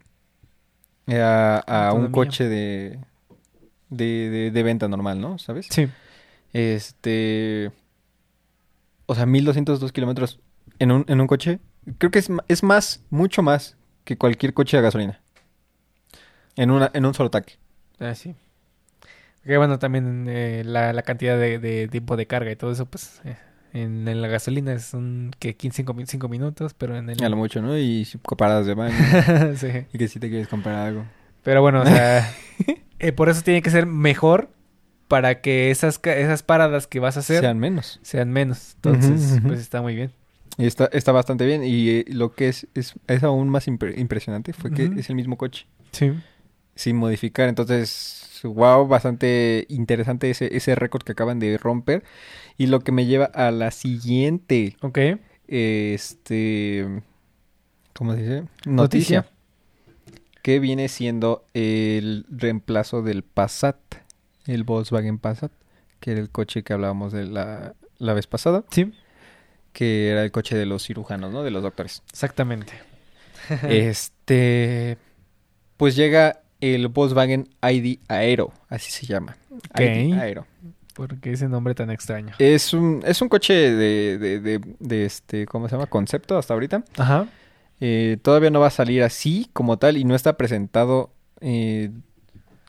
a, a un Autonomía. coche de, de, de, de venta normal, ¿no? ¿Sabes? Sí. Este. O sea, 1202 kilómetros en un, en un coche. Creo que es, es más, mucho más que cualquier coche a gasolina. En, una, en un solo tanque. Ah, sí. Que bueno, también eh, la, la cantidad de, de tiempo de carga y todo eso, pues eh, en, en la gasolina es un que 15, 5 minutos, pero en el... A lo mucho, ¿no? Y paradas de baño. sí. y que si te quieres comprar algo. Pero bueno, o sea, eh, por eso tiene que ser mejor para que esas, esas paradas que vas a hacer Sean menos. sean menos. Entonces, pues está muy bien. Y está, está bastante bien. Y eh, lo que es, es, es aún más impre- impresionante fue que es el mismo coche. Sí. Sin modificar. Entonces, wow, bastante interesante ese, ese récord que acaban de romper. Y lo que me lleva a la siguiente. Ok. este, ¿cómo se dice? Noticia. Noticia. Que viene siendo el reemplazo del Passat, el Volkswagen Passat, que era el coche que hablábamos de la, la vez pasada, Sí, que era el coche de los cirujanos, ¿no? De los doctores. exactamente. este, pues llega el Volkswagen ID Aero, así se llama. ID Ok. Aero. ¿Por qué ese nombre tan extraño? Es un, es un coche de, de, de, de este, ¿cómo se llama? Concepto hasta ahorita. Ajá. Eh, todavía no va a salir así como tal y no está presentado eh,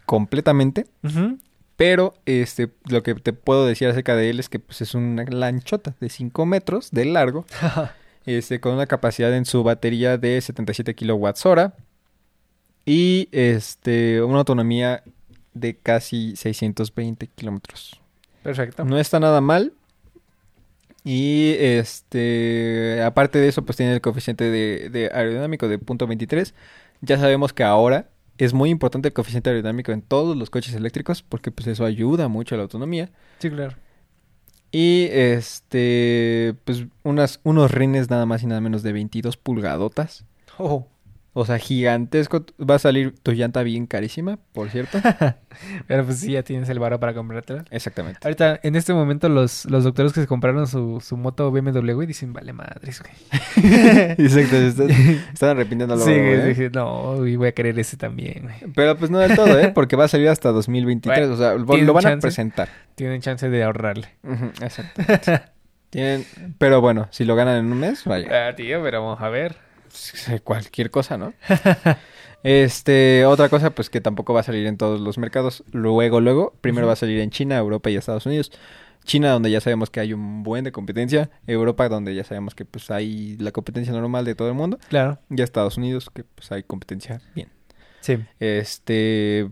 completamente. Ujú. Pero este, lo que te puedo decir acerca de él es que pues, es una lanchota de 5 metros de largo, este, con una capacidad en su batería de 77 kilowatts hora y este, una autonomía de casi 620 kilómetros. Perfecto. No está nada mal. Y este, aparte de eso, pues tiene el coeficiente de, de aerodinámico de punto .23. Ya sabemos que ahora es muy importante el coeficiente aerodinámico en todos los coches eléctricos porque pues eso ayuda mucho a la autonomía. Sí, claro. Y este, pues unas, unos rines nada más y nada menos de 22 pulgadotas. Oh. O sea, gigantesco. Va a salir tu llanta bien carísima, por cierto. Pero pues sí, ya tienes el varo para comprártela. Exactamente. Ahorita, en este momento, los, los doctores que se compraron su, su moto BMW, güey, dicen, vale madres, güey. Exacto. Están, están arrepintiendo Sí, güey, dije, no, güey, voy a querer ese también, güey. Pero pues no del todo, ¿eh? Porque va a salir hasta 2023. Bueno, o sea, lo, ¿tienen lo van a presentar. Tienen chance de ahorrarle. Ujú, Exacto. Tienen... Pero bueno, si lo ganan en un mes, vaya. Ah, tío, pero vamos a ver. Cualquier cosa, ¿no? Este, otra cosa, pues que tampoco va a salir en todos los mercados. Luego, luego, primero va a salir en China, Europa y Estados Unidos. China, donde ya sabemos que hay un buen de competencia. Europa, donde ya sabemos que pues hay la competencia normal de todo el mundo. Claro. Y Estados Unidos, que pues hay competencia bien. Sí. Este.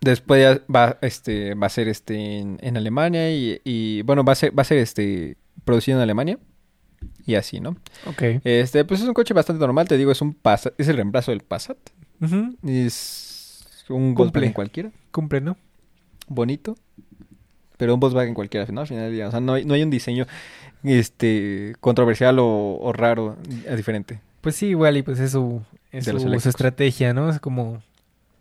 Después va, este, va a ser este en, en Alemania y, y, bueno, va a ser, va a ser este producido en Alemania. Y así, ¿no? Ok. Este, pues es un coche bastante normal, te digo, es un Passat, es el reemplazo del Passat. Ujú. Es un Cumple. Volkswagen cualquiera, Cumple, ¿no? bonito. Pero un Volkswagen cualquiera, ¿no? Al final del día, o sea, no hay, no hay un diseño este controversial o, o raro, diferente. Pues sí, igual, y pues es su, es su- estrategia, ¿no? Es como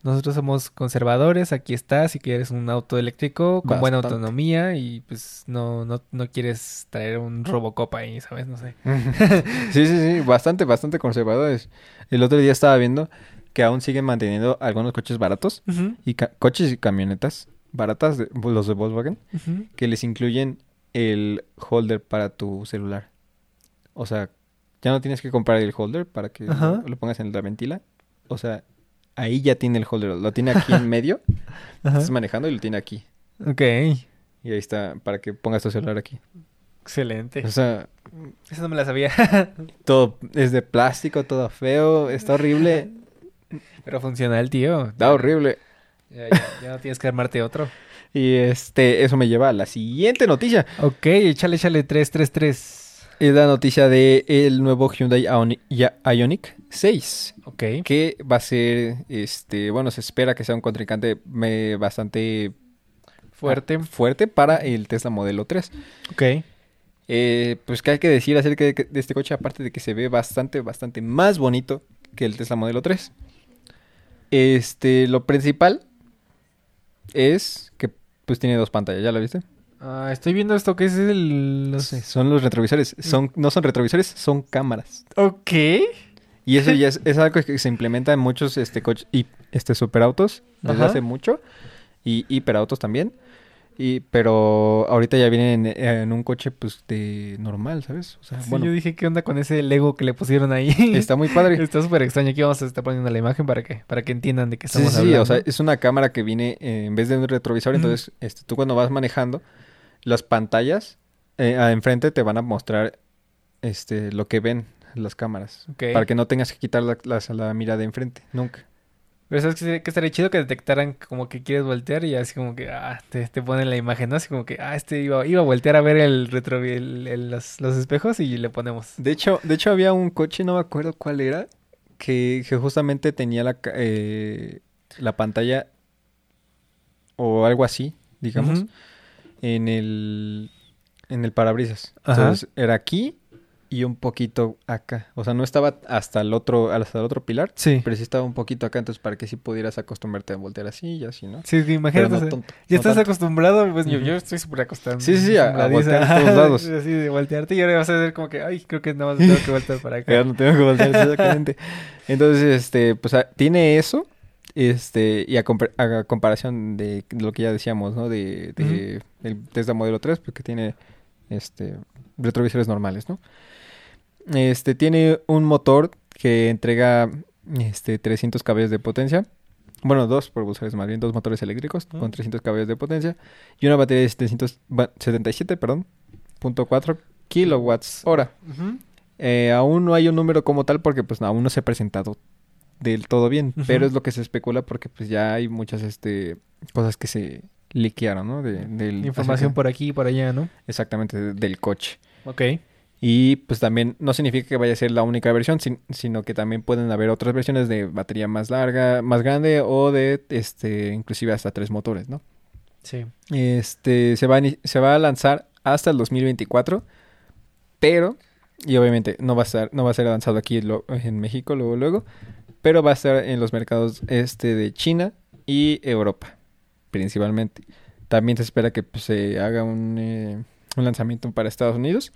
nosotros somos conservadores, aquí está, si quieres un auto eléctrico con buena autonomía y pues no, no, no quieres traer un Robocop ahí, ¿sabes? No sé. sí, sí, sí, bastante, bastante conservadores. El otro día estaba viendo que aún siguen manteniendo algunos coches baratos y coches y camionetas baratas, de- los de Volkswagen, que les incluyen el holder para tu celular. O sea, ya no tienes que comprar el holder para que lo pongas en la ventila. O sea, ahí ya tiene el holder, lo tiene aquí en medio, estás manejando y lo tiene aquí. Ok, Y ahí está, para que pongas tu celular aquí. excelente. O sea, Eso no me la sabía. todo es de plástico, todo feo, está horrible. Pero funcional, tío. Está horrible. Ya, ya- ya no tienes que armarte otro. Y este, eso me lleva a la siguiente noticia. Ok, échale, échale 333. Es la noticia de el nuevo Hyundai Ioni- ya- Ioniq 6. Ok. Que va a ser, este, bueno, se espera que sea un contrincante eh, bastante Fuerte. ah, fuerte para el Tesla Modelo 3. Ok. Eh, pues, ¿qué hay que decir acerca de, de este coche? Aparte de que se ve bastante, bastante más bonito que el Tesla Modelo 3. Este, lo principal es que, pues, tiene dos pantallas. ¿Ya lo viste? Ah, estoy viendo esto que es el... No sé. Son los retrovisores. Son, no son retrovisores, son cámaras. Ok. Y eso ya es, es algo que se implementa en muchos este, coches y este, superautos desde Ajá. hace mucho. Y hiperautos también. Y, pero ahorita ya vienen en, en un coche pues de normal, ¿sabes? O sea, Sí, bueno, yo dije, ¿qué onda con ese Lego que le pusieron ahí? está muy padre. Está súper extraño. Aquí vamos a estar poniendo la imagen para que, para que entiendan de qué Sí, estamos sí, hablando. o sea, es una cámara que viene eh, en vez de un retrovisor, entonces este, tú cuando vas manejando, las pantallas eh, a- enfrente te van a mostrar este, lo que ven las cámaras. Para que no tengas que quitar la, la, la mirada de enfrente, nunca. Pero sabes que, que estaría chido que detectaran como que quieres voltear y así como que, ah, te, te ponen la imagen, ¿no? Así como que, ah, este iba, iba a voltear a ver el retro, el- el- los, los espejos y le ponemos. De hecho, de hecho había un coche, no me acuerdo cuál era, que, que justamente tenía la, eh, la pantalla o algo así, digamos, Ujú. En el en el parabrisas. Ajá. Entonces era aquí y un poquito acá. O sea, no estaba hasta el otro hasta el otro pilar, Sí. pero sí estaba un poquito acá, entonces para que sí pudieras acostumbrarte a voltear así y así, ¿no? Sí, sí, imagínate. No tonto, ya no estás tanto. acostumbrado, pues yo, yo estoy súper acostumbrado. Sí, sí, a- a voltear a todos lados. Así de voltearte y ahora vas a ver como que, ay, creo que nada más tengo que voltear para Ya acá. no tengo que voltear, exactamente. Entonces, este, pues tiene eso, este, y a, compar- a comparación de lo que ya decíamos, ¿no? De, de el Tesla Modelo 3, porque tiene, este, retrovisores normales, ¿no? Este, tiene un motor que entrega, este, 300 caballos de potencia. Bueno, dos propulsores, más bien dos motores eléctricos con 300 caballos de potencia y una batería de 777, perdón, punto .4 kilowatts hora. Eh, aún no hay un número como tal porque pues aún no se ha presentado del todo bien, pero es lo que se especula porque pues ya hay muchas este cosas que se liquearon, ¿no? De, del, Información por aquí y por allá, ¿no? Exactamente, de- del coche. Ok. Y pues también no significa que vaya a ser la única versión, sin- sino que también pueden haber otras versiones de batería más larga, más grande o de este inclusive hasta tres motores, ¿no? Sí. Este se va a, se va a lanzar hasta el 2024, pero y obviamente no va a estar no va a ser lanzado aquí lo- en México luego luego, pero va a estar en los mercados este de China y Europa principalmente. También se espera que pues, se haga un, eh, un lanzamiento para Estados Unidos.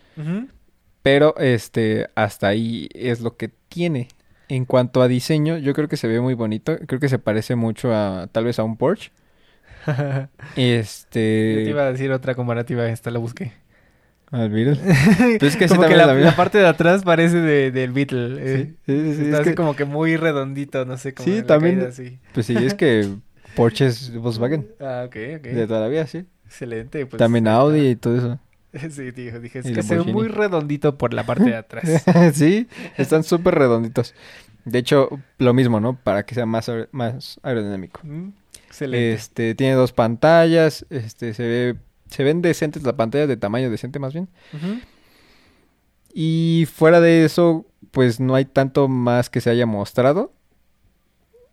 Pero este, hasta ahí es lo que tiene. En cuanto a diseño, yo creo que se ve muy bonito. Creo que se parece mucho a tal vez a un Porsche. Yo Este. te iba a decir otra comparativa, esta la busqué. Al Beetle. Pues es que sí como que la, la parte de atrás parece de, del Beetle. eh. Sí, sí, sí, Está es así que- como que muy redondito, no sé cómo. Sí, también- caída así. Pues sí, es que Porsche es Volkswagen. Ah, ok, ok. De toda la vida, sí. Excelente. Pues, también Audi y todo eso. Sí, tío, dije, es Y que se ve muy redondito por la parte de atrás. sí, están súper redonditos. De hecho, lo mismo, ¿no? Para que sea más, más aerodinámico. Mm, Excelente. Este, tiene dos pantallas, este, se ve, se ven decentes las pantallas de tamaño decente más bien. Y fuera de eso, pues no hay tanto más que se haya mostrado.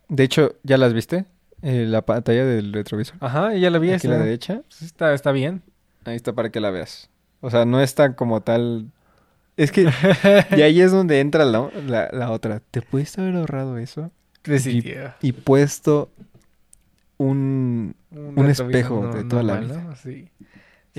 De hecho, ¿ya las viste? Eh, la pantalla del retrovisor. Ajá, ya la vi. Aquí a está, la derecha. está, está bien. Ahí está para que la veas. O sea, no es tan como tal. Es que. y ahí es donde entra la, la, la otra. ¿Te pudiste haber ahorrado eso? Y-. Y puesto un. Un espejo de toda la vida. ¿no? Sí.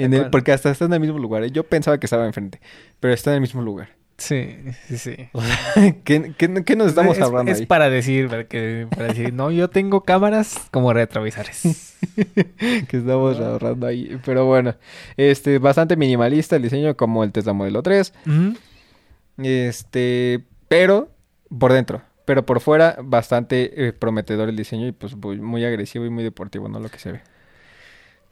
En el- cuando- porque hasta está en el mismo lugar. ¿eh? Yo pensaba que estaba enfrente. Pero está en el mismo lugar. Sí, sí, sí. ¿Qué, qué, qué nos estamos es, ahorrando es ahí? para decir, para, que, para decir, no, yo tengo cámaras como retrovisores. que estamos ahorrando ahí. Pero bueno, este, bastante minimalista el diseño como el Tesla Modelo 3. Ujú. Este, pero por dentro. Pero por fuera, bastante eh, prometedor el diseño y pues muy agresivo y muy deportivo, ¿no? Lo que se ve.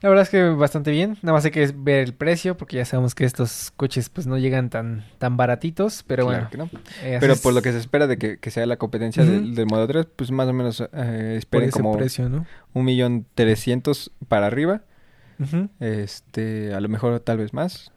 La verdad es que bastante bien. Nada más hay que ver el precio porque ya sabemos que estos coches pues no llegan tan, tan baratitos. Pero Claro bueno. que no. eh, Pero por lo que se espera de que, que sea la competencia del, del Modelo 3, pues más o menos eh, esperen como precio, ¿no? un millón trescientos para arriba. Este, a lo mejor tal vez más.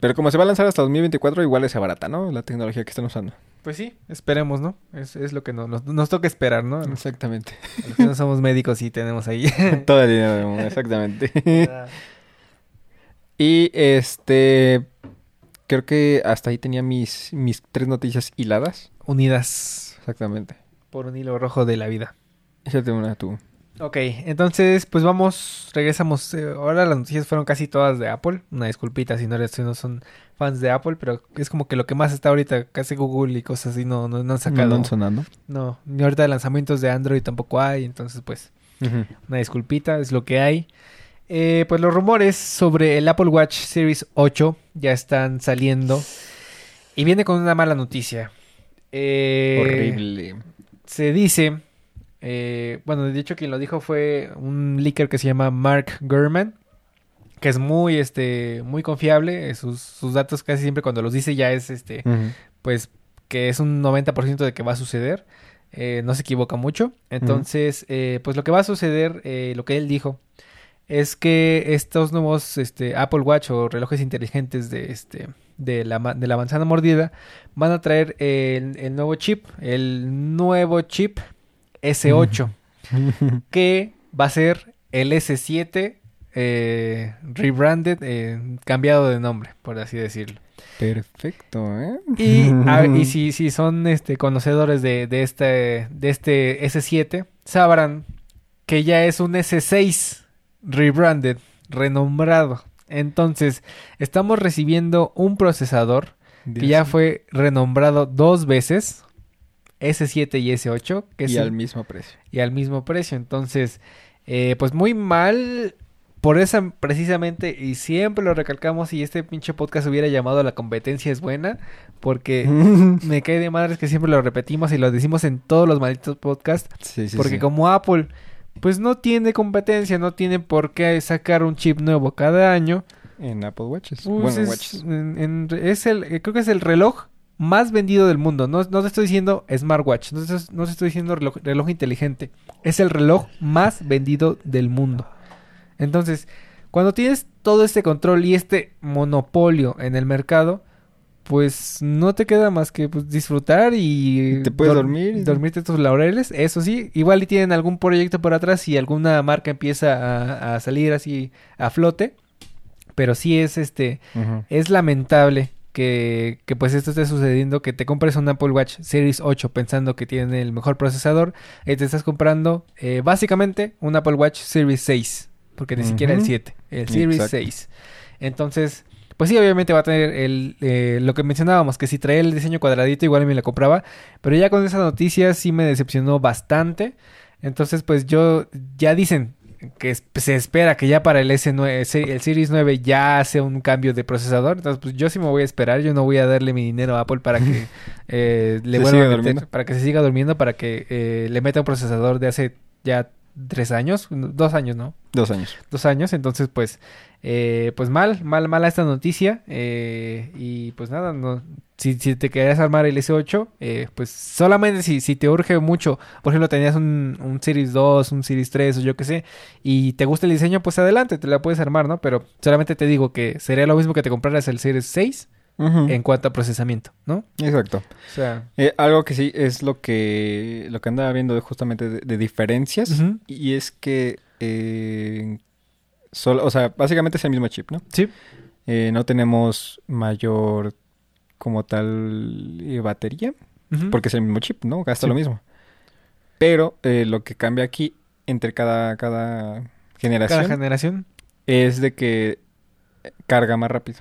Pero como se va a lanzar hasta 2024, igual es barata, ¿no? La tecnología que están usando. Pues sí, esperemos, ¿no? Es, es lo que no- nos, nos toca esperar, ¿no? Exactamente. que no somos médicos y tenemos ahí. Todo el dinero del mundo, exactamente. y este, creo que hasta ahí tenía mis, mis tres noticias hiladas. Unidas Exactamente. por un hilo rojo de la vida. Échate una tú. Ok, entonces pues vamos, regresamos. eh, ahora las noticias fueron casi todas de Apple. Una disculpita si no, si no son fans de Apple, pero es como que lo que más está ahorita, casi Google y cosas así no, no, no han sacado. ¿No andan sonando? No, ni ahorita lanzamientos de Android tampoco hay, entonces pues una disculpita, es lo que hay. Eh, pues los rumores sobre el Apple Watch Series 8 ya están saliendo y viene con una mala noticia. Eh, Horrible. Se dice, eh, bueno, de hecho quien lo dijo fue un leaker que se llama Mark Gurman, que es muy, este, muy confiable. eh, Sus, sus datos casi siempre cuando los dice ya es, este, pues que es un 90% de que va a suceder. Eh, no se equivoca mucho. Entonces, eh, pues lo que va a suceder, lo que él dijo, es que estos nuevos este, Apple Watch o relojes inteligentes de, este, de, la, de la manzana mordida van a traer el, el nuevo chip, el nuevo chip S8, que va a ser el S7 eh, rebranded, eh, cambiado de nombre, por así decirlo. Perfecto, ¿eh? Y, a- y si, si son este, conocedores de, de, este, de este S7, sabrán que ya es un S6 rebranded, renombrado. Entonces, estamos recibiendo un procesador que ya fue renombrado dos veces, S7 y S8, que es Y el- al mismo precio. y al mismo precio. Entonces, eh, pues muy mal por esa precisamente, y siempre lo recalcamos, si este pinche podcast hubiera llamado La competencia es buena, porque me cae de madres que siempre lo repetimos y lo decimos en todos los malditos podcasts, Sí, sí, porque sí. como Apple, pues no tiene competencia, no tiene por qué sacar un chip nuevo cada año. En Apple Watches. Pues bueno, es, Watches. en- en- es el, eh, creo que es el reloj más vendido del mundo. No, no te estoy diciendo smartwatch, no te, no te estoy diciendo reloj, reloj inteligente. Es el reloj más vendido del mundo. Entonces, cuando tienes todo este control y este monopolio en el mercado, pues no te queda más que pues, disfrutar y... Te puedes dor- dormir Dormirte tus laureles, eso sí. Igual y tienen algún proyecto por atrás y alguna marca empieza a, a salir así a flote. Pero sí es este... Es lamentable que, que, pues esto esté sucediendo, que te compres un Apple Watch Series 8 pensando que tiene el mejor procesador y te estás comprando eh, básicamente un Apple Watch Series 6, porque ni siquiera el Ujú. 7, el Series Exacto. 6. Entonces, pues sí, obviamente va a tener el, eh, lo que mencionábamos, que si traía el diseño cuadradito igual me lo compraba, pero ya con esa noticia sí me decepcionó bastante. Entonces, pues yo, ya dicen que se espera que ya para el S9, se- el Series 9 ya sea un cambio de procesador. Entonces, pues yo sí me voy a esperar. Yo no voy a darle mi dinero a Apple para que eh, le vuelva a meter- durmiendo. para que se siga durmiendo, para que eh, le meta un procesador de hace ya tres años, dos años, ¿no? Dos años. dos años. Entonces, pues, eh, pues mal, mal, mala esta noticia. eh, y pues nada, no, si, si te querías armar el S8, eh, pues solamente si, si te urge mucho, por ejemplo, tenías un, un Series 2, un Series 3 o yo qué sé, y te gusta el diseño, pues adelante, te la puedes armar, ¿no? Pero solamente te digo que sería lo mismo que te compraras el Series 6 Ujú. en cuanto a procesamiento, ¿no? Exacto. O sea, Eh, algo que sí es lo que lo que andaba viendo justamente de, de diferencias y es que eh, solo, o sea, básicamente es el mismo chip, ¿no? sí. Eh, no tenemos mayor como tal eh, batería porque es el mismo chip, ¿no? Gasta Sí. lo mismo. Pero eh, lo que cambia aquí entre cada cada generación Cada generación. es de que carga más rápido.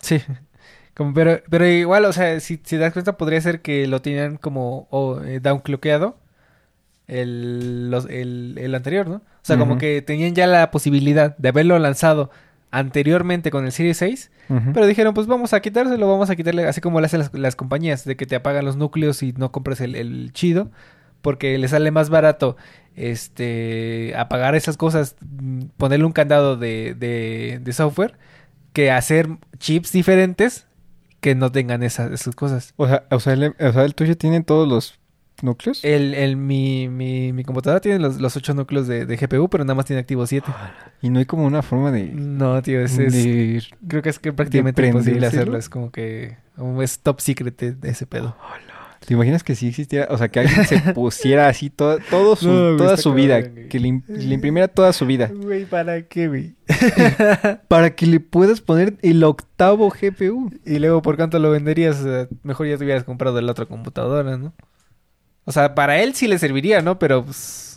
Sí. Como, pero, pero igual, o sea, si, si das cuenta, podría ser que lo tenían como o, eh, downclockeado el, los- el, el anterior, ¿no? O sea, como que tenían ya la posibilidad de haberlo lanzado anteriormente con el Series 6, Ujú. pero dijeron, pues vamos a quitárselo, vamos a quitarle, así como lo hacen las, las compañías, de que te apagan los núcleos y no compras el, el chido, porque le sale más barato este apagar esas cosas, mm, ponerle un candado de, de, de software, que hacer chips diferentes que no tengan esas, esas cosas. O sea, o sea, el, o sea, el tuyo tiene todos los núcleos. El, el, mi, mi, mi computadora tiene los, los ocho núcleos de, de GPU, pero nada más tiene activo 7. Y no hay como una forma de... No, tío, es, es- de- creo que es que prácticamente imposible hacerlo. Es como que es top secret de, ese pedo. ¿Te imaginas que si existiera, o sea, que alguien se pusiera así todo, todo su, No, toda su vida, cabrón, que le, im- le imprimiera toda su vida, Güey, ¿para qué, güey? para que le puedas poner el octavo GPU? Y luego, ¿por cuánto lo venderías? Mejor ya te hubieras comprado la otra computadora, ¿no? O sea, para él sí le serviría, ¿no? Pero, pues...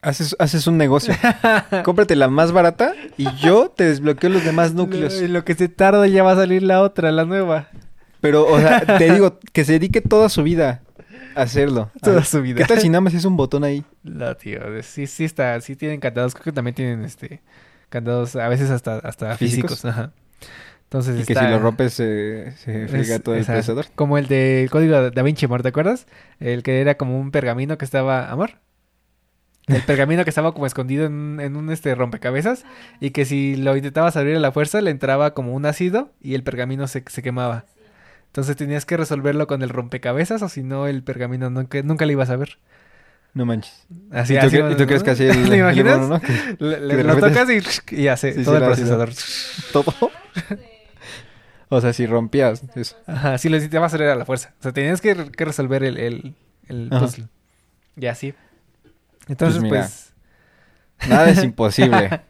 Haces, haces un negocio. Cómprate la más barata y yo te desbloqueo los demás núcleos. Lo, lo que se tarda ya va a salir la otra, la nueva. Pero, o sea, te digo, que se dedique toda su vida a hacerlo. A Toda ver, su vida. ¿Qué tal si nada más es un botón ahí? No, tío, sí, sí está, sí tienen candados, creo que también tienen este candados, a veces hasta, hasta físicos, ¿Físicos? ajá. Entonces Y que si lo rompes se, se friega todo el esa- procesador. Como el del código Da Vinci, amor, ¿te acuerdas? El que era como un pergamino que estaba, amor. El pergamino que estaba como escondido en, un- en un este rompecabezas y que si lo intentabas abrir a la fuerza le entraba como un ácido y el pergamino se, se quemaba. Entonces tenías que resolverlo con el rompecabezas o si no el pergamino nunca, nunca lo ibas a ver. No manches. Así, ¿Y tú, así, cre- y tú ¿no? crees que así el, ¿Te el imaginas? mono, no? Que Le, lo tocas y, y hace Sí, todo el procesador. todo. O sea, si rompías eso. Ajá, sí lo necesitabas hacer a la fuerza. O sea, tenías que, que resolver el, el, el puzzle. Y así. Entonces, Pues pues. Nada es imposible.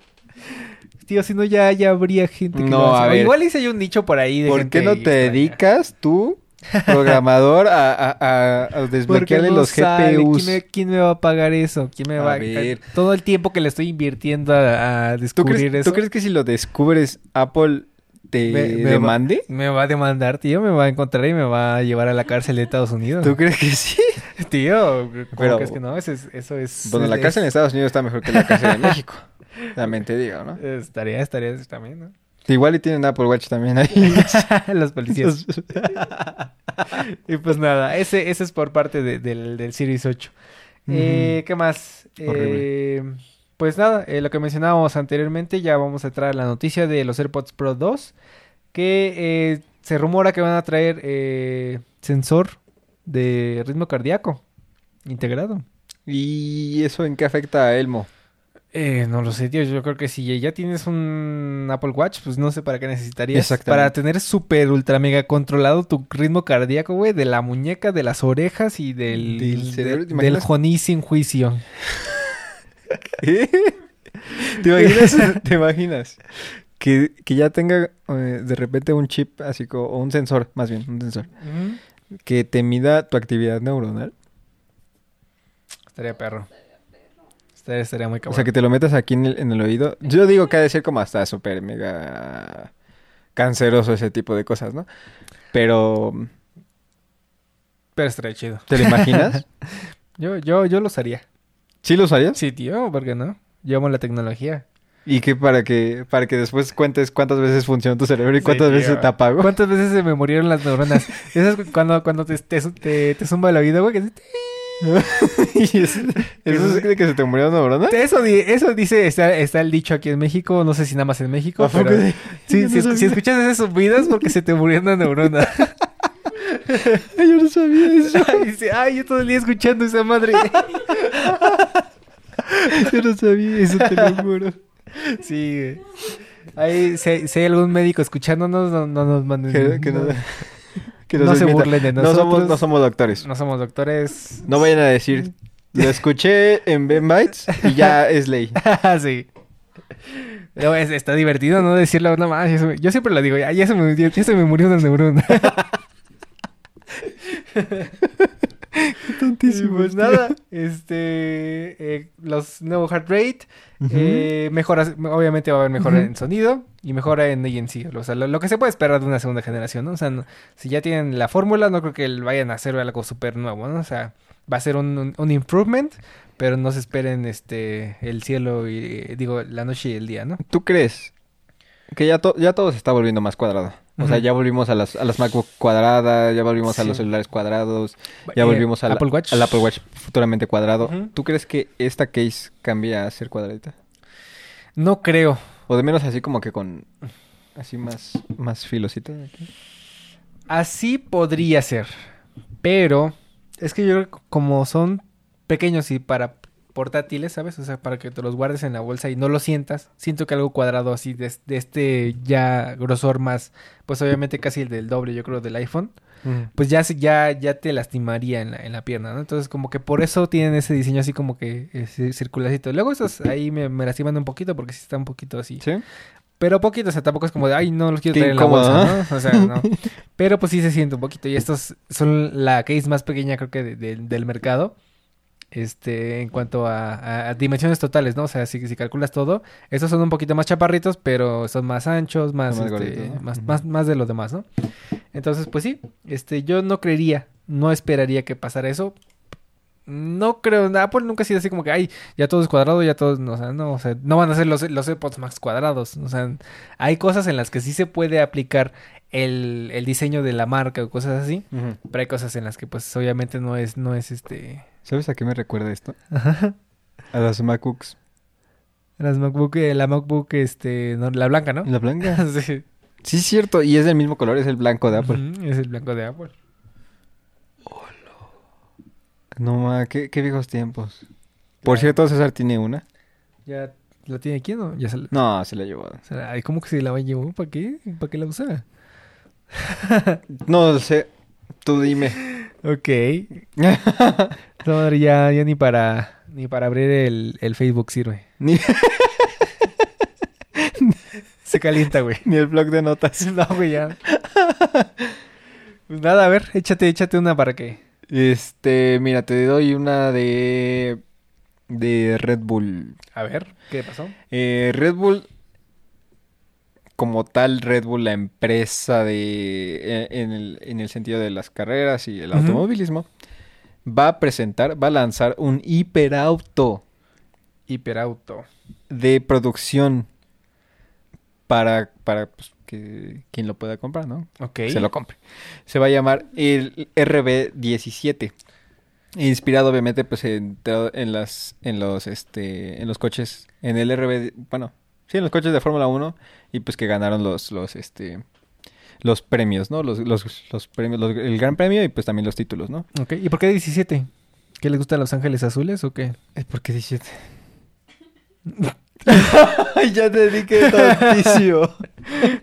tío, si no ya, ya habría gente que No, lo hace. a O ver. Igual hice yo un nicho por ahí de ¿Por gente qué no te extraña. dedicas tú, programador, a, a, a- a desbloquearle no los sale. GPUs? ¿Quién me, quién me va a pagar eso? ¿Quién me A va ver. Todo el tiempo que le estoy invirtiendo a, a ¿Tú descubrir crees, eso. tú crees que si lo descubres, Apple te Me- me va- demande? Me va a demandar, tío. Me va a encontrar y me va a llevar a la cárcel de Estados Unidos. ¿Tú crees que sí? Tío, ¿cómo Pero- crees que no? Eso es... Eso es Bueno, la cárcel en Estados Unidos está mejor que la cárcel en México. También te digo, ¿no? Estaría, estaría también, ¿no? Igual y tienen Apple Watch también ahí. Los policías. y pues nada, ese, ese es por parte de- del, del Series 8. Eh, ¿Qué más? Horrible. Eh, pues nada, eh, lo que mencionábamos anteriormente, ya vamos a traer la noticia de los AirPods Pro 2, que eh, se rumora que van a traer eh, sensor de ritmo cardíaco integrado. ¿Y eso en qué afecta a Elmo? Eh, no lo sé, tío. Yo creo que si ya tienes un Apple Watch, pues no sé para qué necesitarías. Para tener súper ultra mega controlado tu ritmo cardíaco, güey, de la muñeca, de las orejas y del, Del cerebro, de- ¿te del joní sin juicio. ¿Qué? ¿Te imaginas? ¿Te imaginas? Que, que ya tenga eh, de repente un chip así como, o un sensor, más bien, un sensor, que te mida tu actividad neuronal. Estaría perro. Estaría, estaría muy O cabrón. sea, que te lo metas aquí en el, en el oído. Yo digo que ha de ser como hasta súper mega canceroso ese tipo de cosas, ¿no? Pero, Pero estaría chido. ¿te lo imaginas? Yo, yo, yo lo usaría. ¿Sí lo usarías? Sí, tío, ¿por qué no? Amo la tecnología. ¿Y que para que para que después cuentes cuántas veces funciona tu cerebro y Sí, cuántas veces te apagó? ¿Cuántas veces se me murieron las neuronas? Esas cu- cuando, cuando te, te, te, te zumba el oído, güey. que se- ¿Y eso, eso es de que se te murió una neurona? Eso, eso dice, está, está el dicho aquí en México, no sé si nada más en México, ¿A poco pero... sí? No si, si escuchas esas zumbidas porque se te murió una neurona. Yo no sabía eso. Dice, ay, yo todo el día escuchando esa madre. Yo no sabía eso, te lo juro. Sí, güey. Ahí, si, si hay algún médico escuchándonos, no, no nos manden... Que, que no, que No nos se burlen de No somos, nosotros. no somos doctores. No somos doctores. No vayan a decir, lo escuché en Ben Bites y ya es ley. sí. Pero es- está divertido, ¿no? Decirlo, no más. Yo siempre lo digo, ya, ya se, me, ya se me murió una neurona. Tontísimo. pues nada, este, eh, los nuevos heart rate, eh, mejoras, obviamente va a haber mejora en sonido y mejora en ANC, o sea, lo, lo que se puede esperar de una segunda generación, ¿no? O sea, no- si ya tienen la fórmula, no creo que vayan a hacer algo súper nuevo, ¿no? O sea, va a ser un, un, un improvement, pero no se esperen, este, el cielo y, digo, la noche y el día, ¿no? ¿Tú crees que ya, to- ya todo se está volviendo más cuadrado? O sea, ya volvimos a las, a las MacBook cuadradas, ya volvimos a los celulares cuadrados, ya Eh, volvimos al Apple Watch. al Apple Watch futuramente cuadrado. ¿Tú crees que esta case cambia a ser cuadradita? No creo. O de menos así como que con... Así más, más filosita. aquí? Así podría ser. Pero es que yo creo que como son pequeños y para portátiles, ¿sabes? O sea, para que te los guardes en la bolsa y no lo sientas. Siento que algo cuadrado así de, de este ya grosor más, pues obviamente casi el del doble, yo creo, del iPhone, pues ya se- ya ya te lastimaría en la, en la pierna, ¿no? Entonces como que por eso tienen ese diseño así como que ese circularcito. Luego esos ahí me, me lastiman un poquito porque sí está un poquito así. ¿Sí? Pero poquito, o sea, tampoco es como de, ay, no los quiero traer en la bolsa, ¿no? O sea, no. Pero pues sí se siente un poquito. Y estos son la case más pequeña, creo que, de- de- del mercado. Este, en cuanto a, a- a dimensiones totales, ¿no? O sea, si, si calculas todo, estos son un poquito más chaparritos, pero son más anchos, más, más este, gorditos, ¿no? más, más, más de los demás, ¿no? Entonces, pues sí, este, yo no creería, no esperaría que pasara eso. No creo, Apple nunca ha sido así como que, ay, ya todo es cuadrado, ya todo, no, o sea, no, o sea, no van a ser los, los AirPods Max cuadrados, o sea, hay cosas en las que sí se puede aplicar el, el diseño de la marca o cosas así, pero hay cosas en las que pues obviamente no es, no es este... ¿Sabes a qué me recuerda esto? A las MacBooks. Las MacBook, eh, la MacBook, este, no, la blanca, ¿no? La blanca. sí. Sí, es cierto. Y es del mismo color, es el blanco de Apple. Es el blanco de Apple. No, ma, qué, qué viejos tiempos. Por cierto, César tiene una. ¿Ya la tiene aquí no? Ya se la... No, se la llevó. ¿Cómo que se la llevó? ¿Para qué? ¿Para qué la usa? No sé. Tú dime. Ok. Madre ya, ya ni para ni para abrir el, el Facebook sirve. Ni, Se calienta, güey. ni el blog de notas. No, güey, ya. Pues nada, a ver, échate, échate una para que. Este, mira, te doy una de. de Red Bull. A ver, ¿qué pasó? Eh, Red Bull, como tal, Red Bull, la empresa de. eh, en el, en el sentido de las carreras y el automovilismo, va a presentar, va a lanzar un hiperauto Hiperauto. de producción para, para pues, que quien lo pueda comprar, ¿no? Ok. se lo compre. Se va a llamar el RB17. Inspirado obviamente pues en, en las en los este en los coches en el RB, bueno, sí, en los coches de Fórmula 1 y pues que ganaron los los este los premios, ¿no? Los, los, los premios, los- el gran premio y pues también los títulos, ¿no? Ok. ¿Y por qué 17? ¿Qué les gustan Los Ángeles Azules o qué? ¿Por qué 17? ya te dije tontísimo.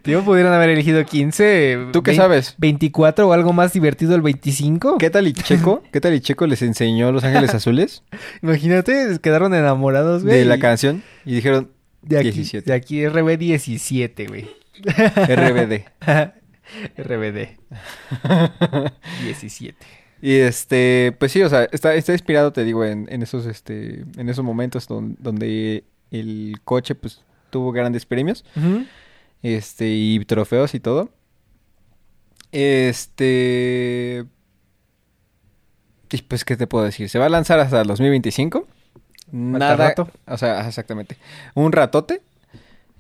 Tío, pudieron haber elegido 15. ¿Tú qué sabes? 24 o algo más divertido el 25. ¿Qué tal y Checo? ¿Qué tal y Checo les enseñó Los Ángeles Azules Imagínate, quedaron enamorados, güey. de la canción y dijeron de aquí, 17. De aquí RB 17, güey. RBD. RBD 17. Y este, pues sí, o sea, está, está inspirado, te digo, en, en esos, este, en esos momentos don- donde el coche, pues, tuvo grandes premios, este, y trofeos y todo. Este, y pues, ¿qué te puedo decir? Se va a lanzar hasta el 2025. Nada, rato. o sea, exactamente, un ratote.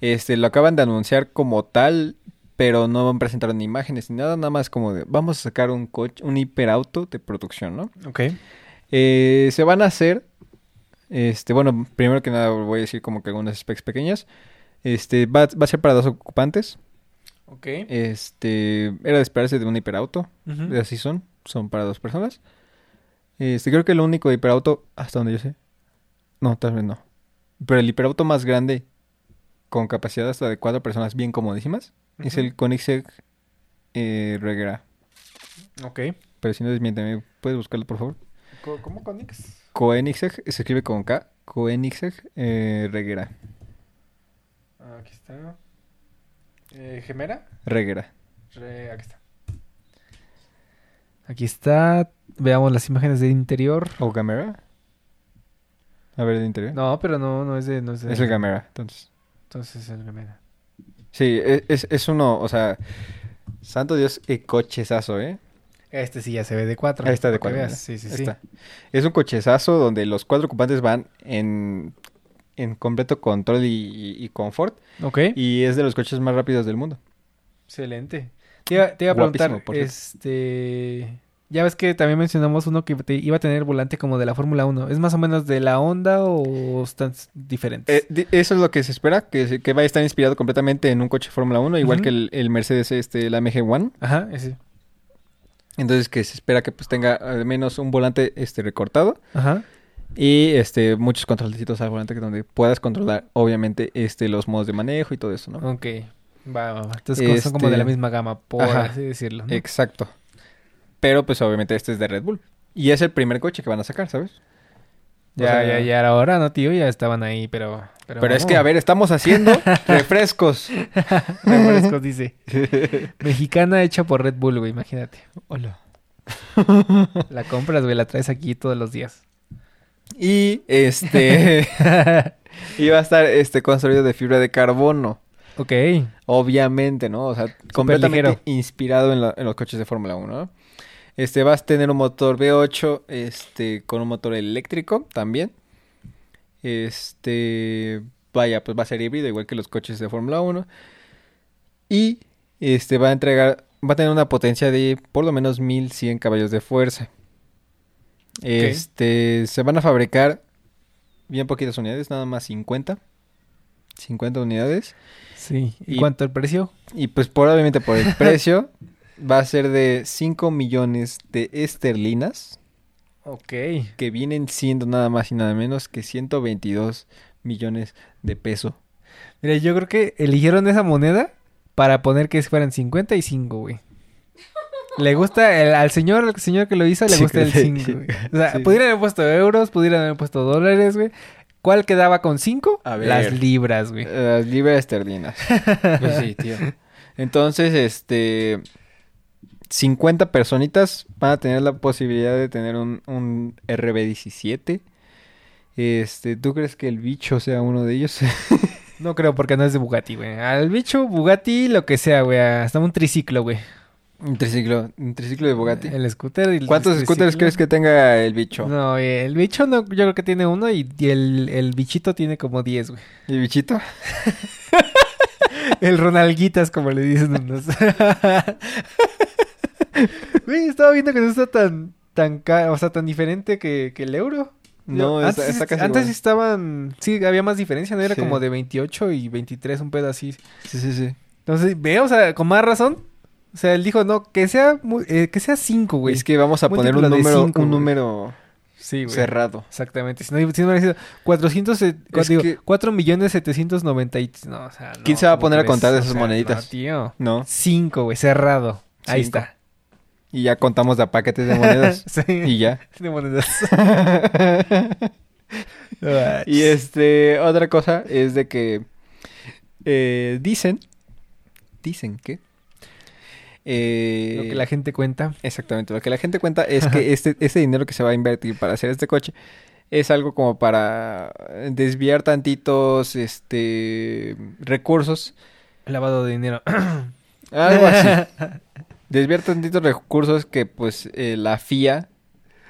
Este, lo acaban de anunciar como tal, pero no presentaron ni imágenes ni nada, nada más como de, vamos a sacar un coche, un hiperauto de producción, ¿no? Ok. Eh, se van a hacer, este, bueno, primero que nada voy a decir como que algunas specs pequeñas. Este, va, va a ser para dos ocupantes. Ok. Este, era de esperarse de un hiperauto. Así son, son para dos personas. Este, creo que el único hiperauto, hasta donde yo sé. No, tal vez no. Pero el hiperauto más grande, con capacidad hasta de cuatro personas bien comodísimas, es el Koenigsegg eh, Regera. Ok. Pero si no desmiénteme, ¿puedes buscarlo por favor? Co- ¿Cómo Conix? Koenigsegg, se escribe con K. Koenigsegg eh, Regera. Aquí está. Eh, ¿Gemera? Regera. Re- aquí está. Aquí está. Veamos las imágenes del interior. ¿O Gamera? A ver, el interior. No, pero no, no es de. No es, de- Es el Gamera, entonces. Entonces es el Gemera. Sí, e- es, es uno, o sea, santo Dios, qué cochezazo, ¿eh? Este sí ya se ve de 4. Ahí está de cuatro. Sí, sí, Ahí sí. está. Es un cochezazo donde los cuatro ocupantes van en, en completo control y, y- y confort. Ok. Y es de los coches más rápidos del mundo. Excelente. Te iba, te iba a preguntar, este... Ya ves que también mencionamos uno que te iba a tener volante como de la Fórmula 1. ¿Es más o menos de la Honda o están diferentes? Eh, eso es lo que se espera, que, que va a estar inspirado completamente en un coche Fórmula 1, igual que el, el Mercedes, este, el AMG One. Ajá, ese. Entonces que se espera que pues tenga al menos un volante este recortado Ajá. y este muchos controlecitos al volante que donde puedas controlar obviamente este los modos de manejo y todo eso, ¿no? Ok. Va, va, va. Entonces como- son como de la Este- misma gama, por Ajá. así decirlo. ¿no? Exacto. Pero pues obviamente este es de Red Bull y es el primer coche que van a sacar, ¿sabes? O Ya, sea, ya, ya era hora, ¿no, tío? Ya estaban ahí, pero... Pero, Pero es que a ver, estamos haciendo refrescos. Refrescos, dice. Mexicana hecha por Red Bull, güey, imagínate. Hola. La compras, güey, la traes aquí todos los días. Y este iba a estar este construido de fibra de carbono. ok. Obviamente, ¿no? O sea, completamente ligero. inspirado en, la- en los coches de Fórmula 1, ¿no? Este, vas a tener un motor V8, este, con un motor eléctrico también. Este, vaya, pues va a ser híbrido, igual que los coches de Fórmula 1. Y, este, va a entregar, va a tener una potencia de por lo menos 1100 caballos de fuerza. Este, se van a fabricar bien poquitas unidades, nada más 50. 50 unidades. Sí. ¿Y, Y- cuánto el precio? Y pues probablemente por el precio va a ser de 5 millones de esterlinas, Ok. que vienen siendo nada más y nada menos que 122 millones de peso. Mira, yo creo que eligieron esa moneda para poner que fueran 55, güey. Le gusta, el- al señor, al señor que lo hizo, le Sí, gusta el sí. 5, güey. O sea, Sí. pudieran haber puesto euros, pudieran haber puesto dólares, güey. ¿Cuál quedaba con 5? A ver. Las libras, güey. Las libras esterlinas. Pues sí, tío. Entonces, este... 50 personitas van a tener la posibilidad de tener un, un RB17. Este, ¿tú crees que el bicho sea uno de ellos? No creo porque no es de Bugatti, güey. Al bicho, Bugatti, lo que sea, güey. Hasta un triciclo, güey. un triciclo, un triciclo de Bugatti. El scooter y el ¿Cuántos triciclo. scooters crees que tenga el bicho? No, el bicho no, yo creo que tiene uno y, y el, el bichito tiene como 10, güey. ¿El bichito? El Ronalguitas, como le dicen unos. Güey, estaba viendo que no está tan, tan ca- o sea, tan diferente que, que el euro. No, está, antes, está casi antes igual. estaban, sí, había más diferencia, ¿no? Era Sí. como de 28 y 23, un pedo así. Sí, sí, sí. Entonces, ve, o sea, con más razón. O sea, él dijo, no, que sea, eh, que sea 5, güey. Es que vamos a poner un Múltiplo de número, cinco, un número Sí, güey. cerrado. Exactamente. Si no, si no hubiera sido 400, eh, Es digo, que- 4 millones 790 y... No, o sea, no, ¿Quién se va a ¿cómo poner a contar O esas sea, moneditas? No, tío. ¿No? 5, güey, cerrado. Ahí Cinco. está. Y ya contamos de paquetes de monedas. sí. y ya. De monedas. Y este, otra cosa es de que eh, dicen, dicen que... eh, Lo que la gente cuenta. Exactamente, lo que la gente cuenta es que este, este dinero que se va a invertir para hacer este coche es algo como para desviar tantitos este recursos, Lavado de dinero. algo así. Desviar tantitos recursos que pues eh, la FIA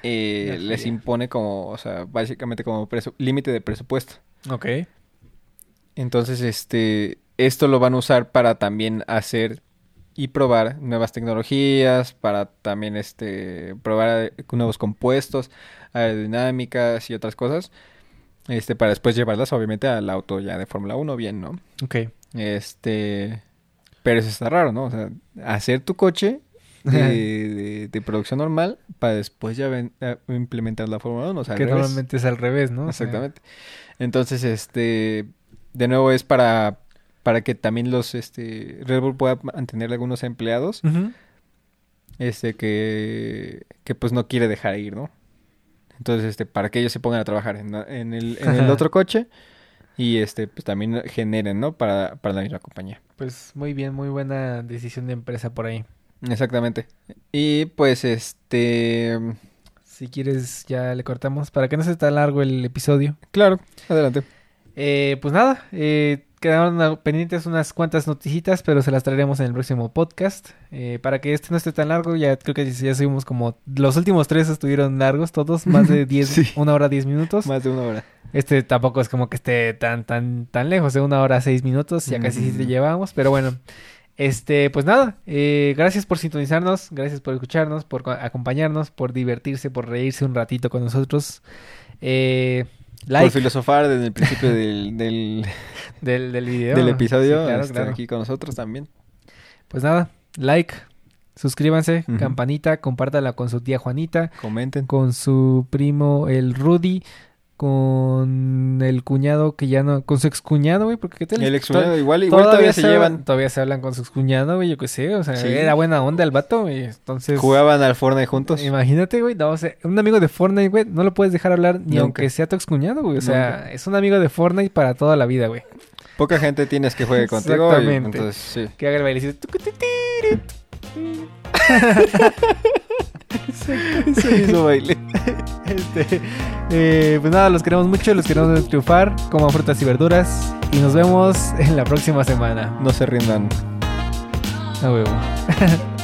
eh, les impone como, o sea, básicamente como límite de presupuesto. ok. Entonces, este, esto lo van a usar para también hacer y probar nuevas tecnologías, para también, este, probar eh, nuevos compuestos, aerodinámicas y otras cosas, este, para después llevarlas, obviamente, al auto ya de Fórmula 1 bien, ¿no? Ok. Este, pero eso está raro, ¿no? O sea, hacer tu coche de, de- de producción normal para después ya ven- eh, implementar la Fórmula 1, o sea, que normalmente es al revés, ¿no? O sea, Exactamente. Entonces, este, de nuevo es para, para que también los, este, Red Bull pueda mantener algunos empleados, este, que, que pues no quiere dejar ir, ¿no? Entonces, este, para que ellos se pongan a trabajar en, en el, en el otro coche y, este, pues también generen, ¿no? Para, para la misma compañía. Pues muy bien, muy buena decisión de empresa por ahí. Exactamente. Y pues, este, Si quieres, ya le cortamos para que no se tan largo el episodio. claro, adelante. Eh, pues nada, eh, quedaron pendientes unas cuantas noticitas, pero se las traeremos en el próximo podcast. Eh, para que este no esté tan largo, ya creo que ya subimos como... Los últimos tres estuvieron largos, todos, más de 10, Sí. una hora 10 minutos. Más de una hora. Este tampoco es como que esté tan, tan, tan lejos, de una hora seis minutos, ya casi sí te Mm. llevamos, pero bueno. Este, pues nada, eh, gracias por sintonizarnos, gracias por escucharnos, por co- acompañarnos, por divertirse, por reírse un ratito con nosotros. Eh, Por filosofar desde el principio del, del, del, del video. del episodio, Sí, claro, este, claro. aquí con nosotros también. Pues nada, like, suscríbanse, campanita, compártala con su tía Juanita, Comenten. con su primo el Rudy, con el cuñado que ya no, con su excuñado, güey, porque qué tal. El ex igual, igual todavía, se llevan. Todavía se hablan con sus cuñados, güey, yo qué sé, o sea, Sí. era buena onda el vato, güey. Entonces, Jugaban al Fortnite juntos. imagínate, güey, no, o sea, un amigo de Fortnite, güey, no lo puedes dejar hablar ni Nunca. aunque sea tu excuñado, güey. O sea, Nunca. es un amigo de Fortnite para toda la vida, güey. Poca gente tienes que juegue contigo. y Exactamente. entonces, sí. Que haga el bailecito. Se hizo baile. Este, eh, pues nada, los queremos mucho, los queremos triunfar, coman frutas y verduras y nos vemos en la próxima semana. No se rindan. A huevo.